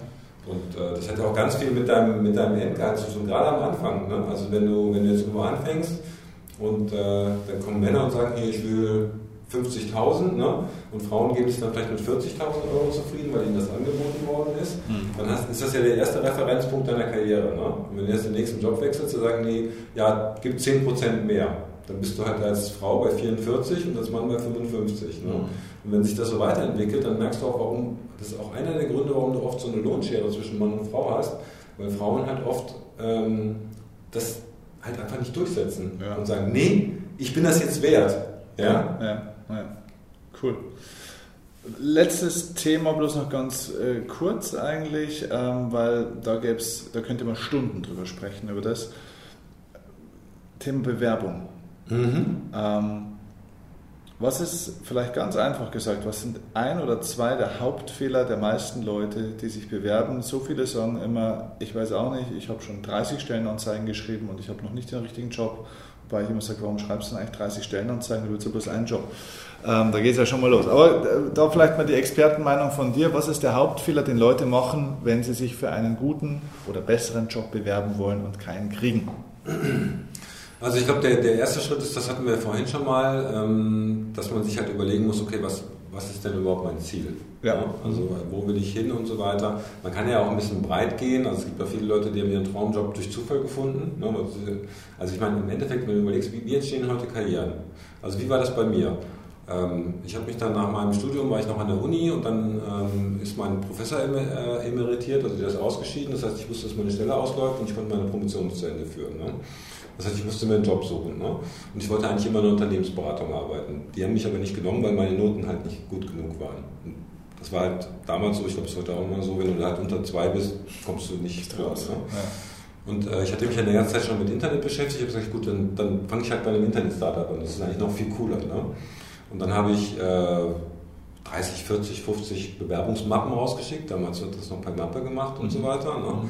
Und äh, das hat ja auch ganz viel mit deinem, mit deinem Endgehalt zu tun, gerade am Anfang. Ne? Also wenn du, wenn du jetzt irgendwo anfängst und äh, dann kommen Männer und sagen, hier, ich will 50.000 ne? und Frauen geben sich dann vielleicht mit 40.000 Euro zufrieden, weil ihnen das angeboten worden ist, mhm. dann hast, ist das ja der erste Referenzpunkt deiner Karriere. Ne? Und wenn du jetzt den nächsten Job wechselst, zu sagen, nee, ja, gib 10% mehr, dann bist du halt als Frau bei 44 und als Mann bei 55. Ne? Mhm. Und wenn sich das so weiterentwickelt, dann merkst du auch, warum, das ist auch einer der Gründe, warum du oft so eine Lohnschere zwischen Mann und Frau hast, weil Frauen halt oft ähm, das halt einfach nicht durchsetzen ja. und sagen, nee, ich bin das jetzt wert. Ja, ja, ja. cool. Letztes Thema bloß noch ganz äh, kurz eigentlich, ähm, weil da gäb's, da könnte man Stunden drüber sprechen, über das Thema Bewerbung. Mhm. Ähm, was ist, vielleicht ganz einfach gesagt, was sind ein oder zwei der Hauptfehler der meisten Leute, die sich bewerben? So viele sagen immer, ich weiß auch nicht, ich habe schon 30 Stellenanzeigen geschrieben und ich habe noch nicht den richtigen Job. Wobei ich immer sage, warum schreibst du denn eigentlich 30 Stellenanzeigen, du willst ja bloß einen Job. Ähm, da geht es ja schon mal los. Aber äh, da vielleicht mal die Expertenmeinung von dir. Was ist der Hauptfehler, den Leute machen, wenn sie sich für einen guten oder besseren Job bewerben wollen und keinen kriegen? Also ich glaube, der, der erste Schritt ist, das hatten wir vorhin schon mal, ähm, dass man sich halt überlegen muss, okay, was, was ist denn überhaupt mein Ziel? Ja. ja. Also wo will ich hin und so weiter. Man kann ja auch ein bisschen breit gehen. Also es gibt ja viele Leute, die haben ihren Traumjob durch Zufall gefunden. Ne? Also ich meine, im Endeffekt, wenn du überlegst, wie, wie entstehen heute Karrieren? Also wie war das bei mir? Ähm, ich habe mich dann nach meinem Studium, war ich noch an der Uni und dann ähm, ist mein Professor äh, emeritiert, also der ist ausgeschieden. Das heißt, ich wusste, dass meine Stelle ausläuft und ich konnte meine Promotion zu Ende führen. Ne? Das heißt, ich musste mir einen Job suchen. Ne? Und ich wollte eigentlich immer in der Unternehmensberatung arbeiten. Die haben mich aber nicht genommen, weil meine Noten halt nicht gut genug waren. Und das war halt damals so, ich glaube, es ist heute auch immer so, wenn du halt unter zwei bist, kommst du nicht raus. Ne? Ja. Und äh, ich hatte mich ja die ganze Zeit schon mit Internet beschäftigt. Ich habe gesagt, gut, dann, dann fange ich halt bei einem Internet-Startup an. Das ist eigentlich noch viel cooler. Ne? Und dann habe ich äh, 30, 40, 50 Bewerbungsmappen rausgeschickt. Damals hat das noch per Mappe gemacht und mhm. so weiter. Ne?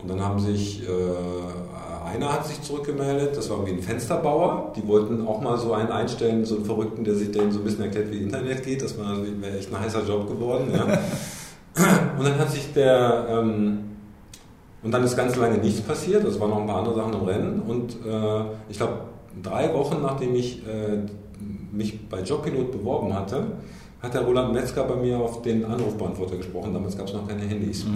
Und dann haben sich, äh, einer hat sich zurückgemeldet, das war irgendwie ein Fensterbauer, die wollten auch mal so einen einstellen, so einen Verrückten, der sich denen so ein bisschen erklärt, wie Internet geht, das war wäre echt ein heißer Job geworden. Ja. Und dann hat sich der, ähm, und dann ist ganz lange nichts passiert, es waren noch ein paar andere Sachen im Rennen und äh, ich glaube, drei Wochen nachdem ich äh, mich bei Jobpilot beworben hatte, hat der Roland Metzger bei mir auf den Anrufbeantworter gesprochen. Damals gab es noch keine Handys. Mhm.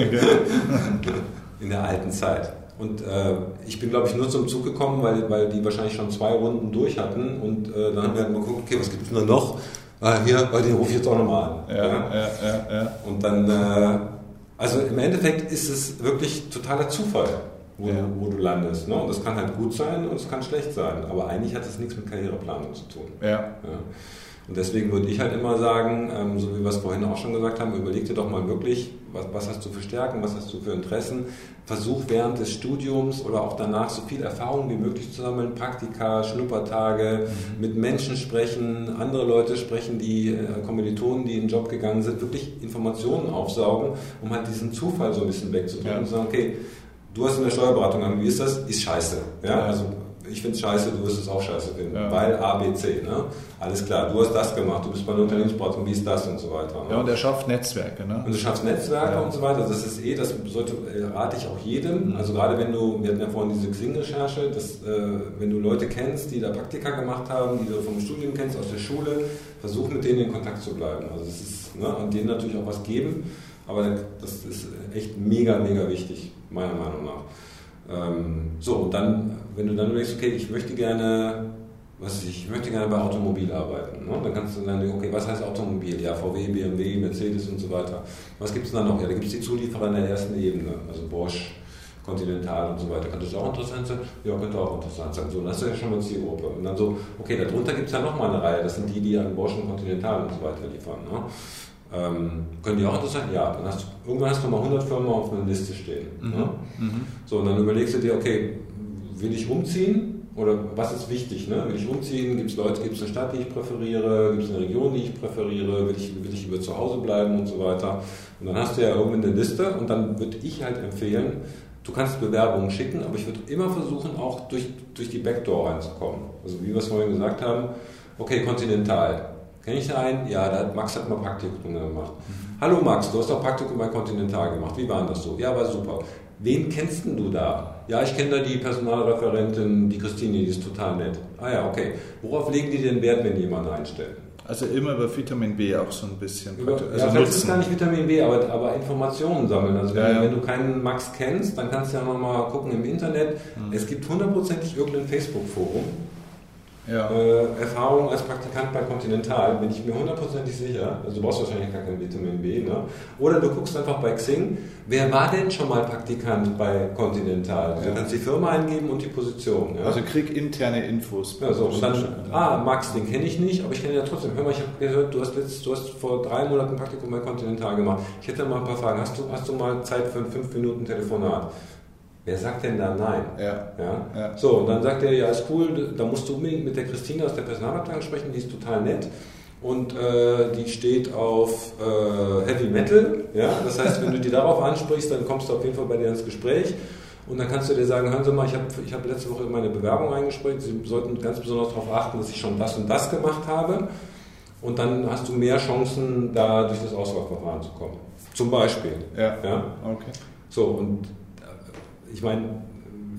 In der alten Zeit. Und äh, ich bin, glaube ich, nur zum Zug gekommen, weil, weil die wahrscheinlich schon zwei Runden durch hatten. Und äh, dann haben wir halt mal geguckt, okay, was gibt es denn noch? Ah, hier, bei den rufe ich jetzt auch nochmal an. Ja, ja, ja, Und dann, äh, also im Endeffekt ist es wirklich totaler Zufall, wo, wo du landest. Ne? Und das kann halt gut sein und es kann schlecht sein. Aber eigentlich hat das nichts mit Karriereplanung zu tun. Ja. Und deswegen würde ich halt immer sagen, ähm, so wie wir es vorhin auch schon gesagt haben, überleg dir doch mal wirklich, was, was, hast du für Stärken, was hast du für Interessen. Versuch während des Studiums oder auch danach so viel Erfahrung wie möglich zu sammeln, Praktika, Schnuppertage, mhm. mit Menschen sprechen, andere Leute sprechen, die äh, Kommilitonen, die in den Job gegangen sind, wirklich Informationen aufsaugen, um halt diesen Zufall so ein bisschen wegzutun ja. und zu sagen, okay, du hast in der Steuerberatung an, wie ist das? Ist scheiße. Ja, also ich finde es scheiße, du wirst es auch scheiße finden. Ja. Weil A, B, C. Ne? Alles klar, du hast das gemacht, du bist bei der Unternehmensberatung, wie ist das und so weiter. Ne? Ja, und er schafft Netzwerke. Ne? Und du schaffst Netzwerke ja. und so weiter. Das ist eh, das sollte, äh, rate ich auch jedem. Mhm. Also gerade wenn du, wir hatten ja vorhin diese Xing-Recherche, dass äh, wenn du Leute kennst, die da Praktika gemacht haben, die du vom Studium kennst, aus der Schule, versuch mit denen in Kontakt zu bleiben. Also das ist, ne, und denen natürlich auch was geben. Aber das ist echt mega, mega wichtig, meiner Meinung nach. Ähm, so, und dann, wenn du dann überlegst, okay, ich möchte gerne was ich, ich möchte gerne bei Automobil arbeiten. Ne? Dann kannst du dann, okay, was heißt Automobil? Ja, VW, BMW, Mercedes und so weiter. Was gibt es da noch? Ja, da gibt es die Zulieferer in der ersten Ebene, also Bosch, Continental und so weiter. Könnte das auch interessant sein? Ja, könnte auch interessant sein. So, dann hast du ja schon mal Zielgruppe. Und dann so, okay, darunter gibt es ja nochmal eine Reihe. Das sind die, die an Bosch und Continental und so weiter liefern. Ne? Ähm, können die auch interessant? Ja, dann hast du, irgendwann hast du mal 100 Firmen auf einer Liste stehen. Mhm. Ne? Mhm. So, und dann überlegst du dir, okay, will ich umziehen? Oder was ist wichtig? Ne? Will ich umziehen? Gibt es Leute, gibt es eine Stadt, die ich präferiere? Gibt es eine Region, die ich präferiere? Will ich, will ich lieber zu Hause bleiben und so weiter? Und dann hast du ja irgendwann eine Liste und dann würde ich halt empfehlen, du kannst Bewerbungen schicken, aber ich würde immer versuchen, auch durch, durch die Backdoor reinzukommen. Also wie wir es vorhin gesagt haben, okay, Continental. Kenne ich einen? Ja, hat Max hat mal Praktikum gemacht. Mhm. Hallo Max, du hast doch Praktikum bei Continental gemacht. Wie war das so? Ja, war super. Wen kennst denn du da? Ja, ich kenne da die Personalreferentin, die Christine, die ist total nett. Ah ja, okay. Worauf legen die denn Wert, wenn die jemanden einstellen? Also immer über Vitamin B auch so ein bisschen. Über, also ja, vielleicht ist gar nicht Vitamin B, aber, aber Informationen sammeln. Also wenn, ja, ja. wenn, du keinen Max kennst, dann kannst du ja nochmal gucken im Internet. Mhm. Es gibt hundertprozentig irgendein Facebook-Forum, ja. Äh, Erfahrung als Praktikant bei Continental, bin ich mir hundertprozentig sicher, also du brauchst wahrscheinlich gar kein Vitamin B, ne? oder du guckst einfach bei Xing, wer war denn schon mal Praktikant bei Continental? Ja. Du kannst die Firma eingeben und die Position. Ja? Also krieg interne Infos. Ja, so, und dann, ah, Max, den kenne ich nicht, aber ich kenne ja trotzdem. Hör mal, ich habe gehört, du hast, letzt, du hast vor drei Monaten Praktikum bei Continental gemacht. Ich hätte mal ein paar Fragen. Hast du, hast du mal Zeit für ein 5 Minuten Telefonat? Wer sagt denn da nein? Ja. ja. ja. So, und dann sagt er, ja, ist cool, da musst du unbedingt mit der Christine aus der Personalabteilung sprechen, die ist total nett. Und äh, die steht auf äh, Heavy Metal. Ja? Das heißt, wenn du die darauf ansprichst, dann kommst du auf jeden Fall bei dir ins Gespräch. Und dann kannst du dir sagen, hören Sie mal, ich habe ich hab letzte Woche meine Bewerbung eingesprochen. Sie sollten ganz besonders darauf achten, dass ich schon das und das gemacht habe. Und dann hast du mehr Chancen, da durch das Auswahlverfahren zu kommen. Zum Beispiel. Ja. ja? Okay. So, und ich meine,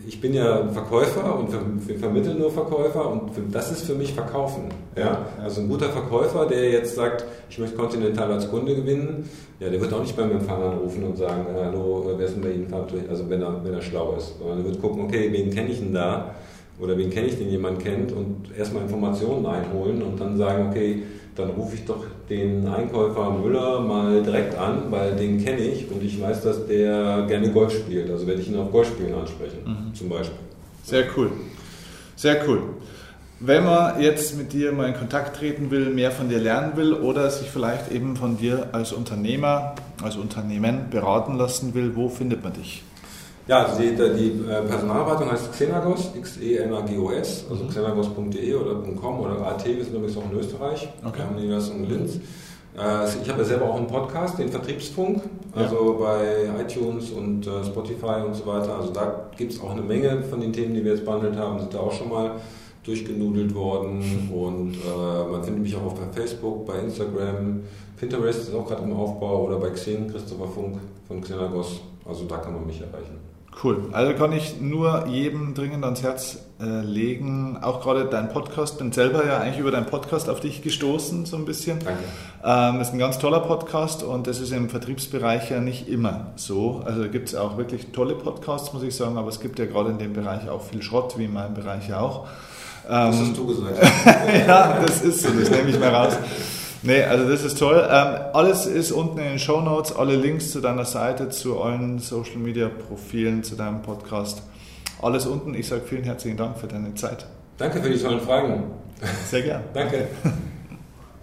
ich bin ja Verkäufer und wir vermitteln nur Verkäufer und das ist für mich Verkaufen. Ja? Also ein guter Verkäufer, der jetzt sagt, ich möchte Continental als Kunde gewinnen, ja, der wird auch nicht beim Empfang anrufen und sagen, hallo, wer ist denn bei Ihnen verantwortlich? Also wenn er, wenn er schlau ist. Sondern er wird gucken, okay, wen kenne ich denn da? Oder wen kenne ich, den jemand kennt und erstmal Informationen einholen und dann sagen, okay, dann rufe ich doch den Einkäufer Müller mal direkt an, weil den kenne ich und ich weiß, dass der gerne Golf spielt. Also werde ich ihn auf Golfspielen ansprechen, mhm. zum Beispiel. Sehr cool. Sehr cool. Wenn man jetzt mit dir mal in Kontakt treten will, mehr von dir lernen will oder sich vielleicht eben von dir als Unternehmer, als Unternehmen beraten lassen will, wo findet man dich? Ja, also die, die äh, Personalberatung heißt Xenagos, X-E-N-A-G-O-S, also mhm. xenagos.de oder .com oder AT, wir sind übrigens auch in Österreich, okay. wir haben Niederlassung in Linz. Äh, ich habe ja selber auch einen Podcast, den Vertriebsfunk, also ja. bei iTunes und äh, Spotify und so weiter. Also da gibt es auch eine Menge von den Themen, die wir jetzt behandelt haben, sind da auch schon mal durchgenudelt worden und äh, man findet mich auch bei Facebook, bei Instagram, Pinterest ist auch gerade im Aufbau oder bei Xing, Christopher Funk von Xenagos, also da kann man mich erreichen. Cool. Also kann ich nur jedem dringend ans Herz äh, legen, auch gerade dein Podcast. Bin selber ja eigentlich über deinen Podcast auf dich gestoßen, so ein bisschen. Danke. Ähm, ist ein ganz toller Podcast und das ist im Vertriebsbereich ja nicht immer so. Also gibt es auch wirklich tolle Podcasts, muss ich sagen, aber es gibt ja gerade in dem Bereich auch viel Schrott, wie in meinem Bereich auch. Ähm, das hast du gesagt. ja, das ist so, das nehme ich mal raus. Nee, also das ist toll. Ähm, alles ist unten in den Show Notes, alle Links zu deiner Seite, zu allen Social Media Profilen, zu deinem Podcast. Alles unten. Ich sage vielen herzlichen Dank für deine Zeit. Danke für die tollen Fragen. Sehr gern. Danke.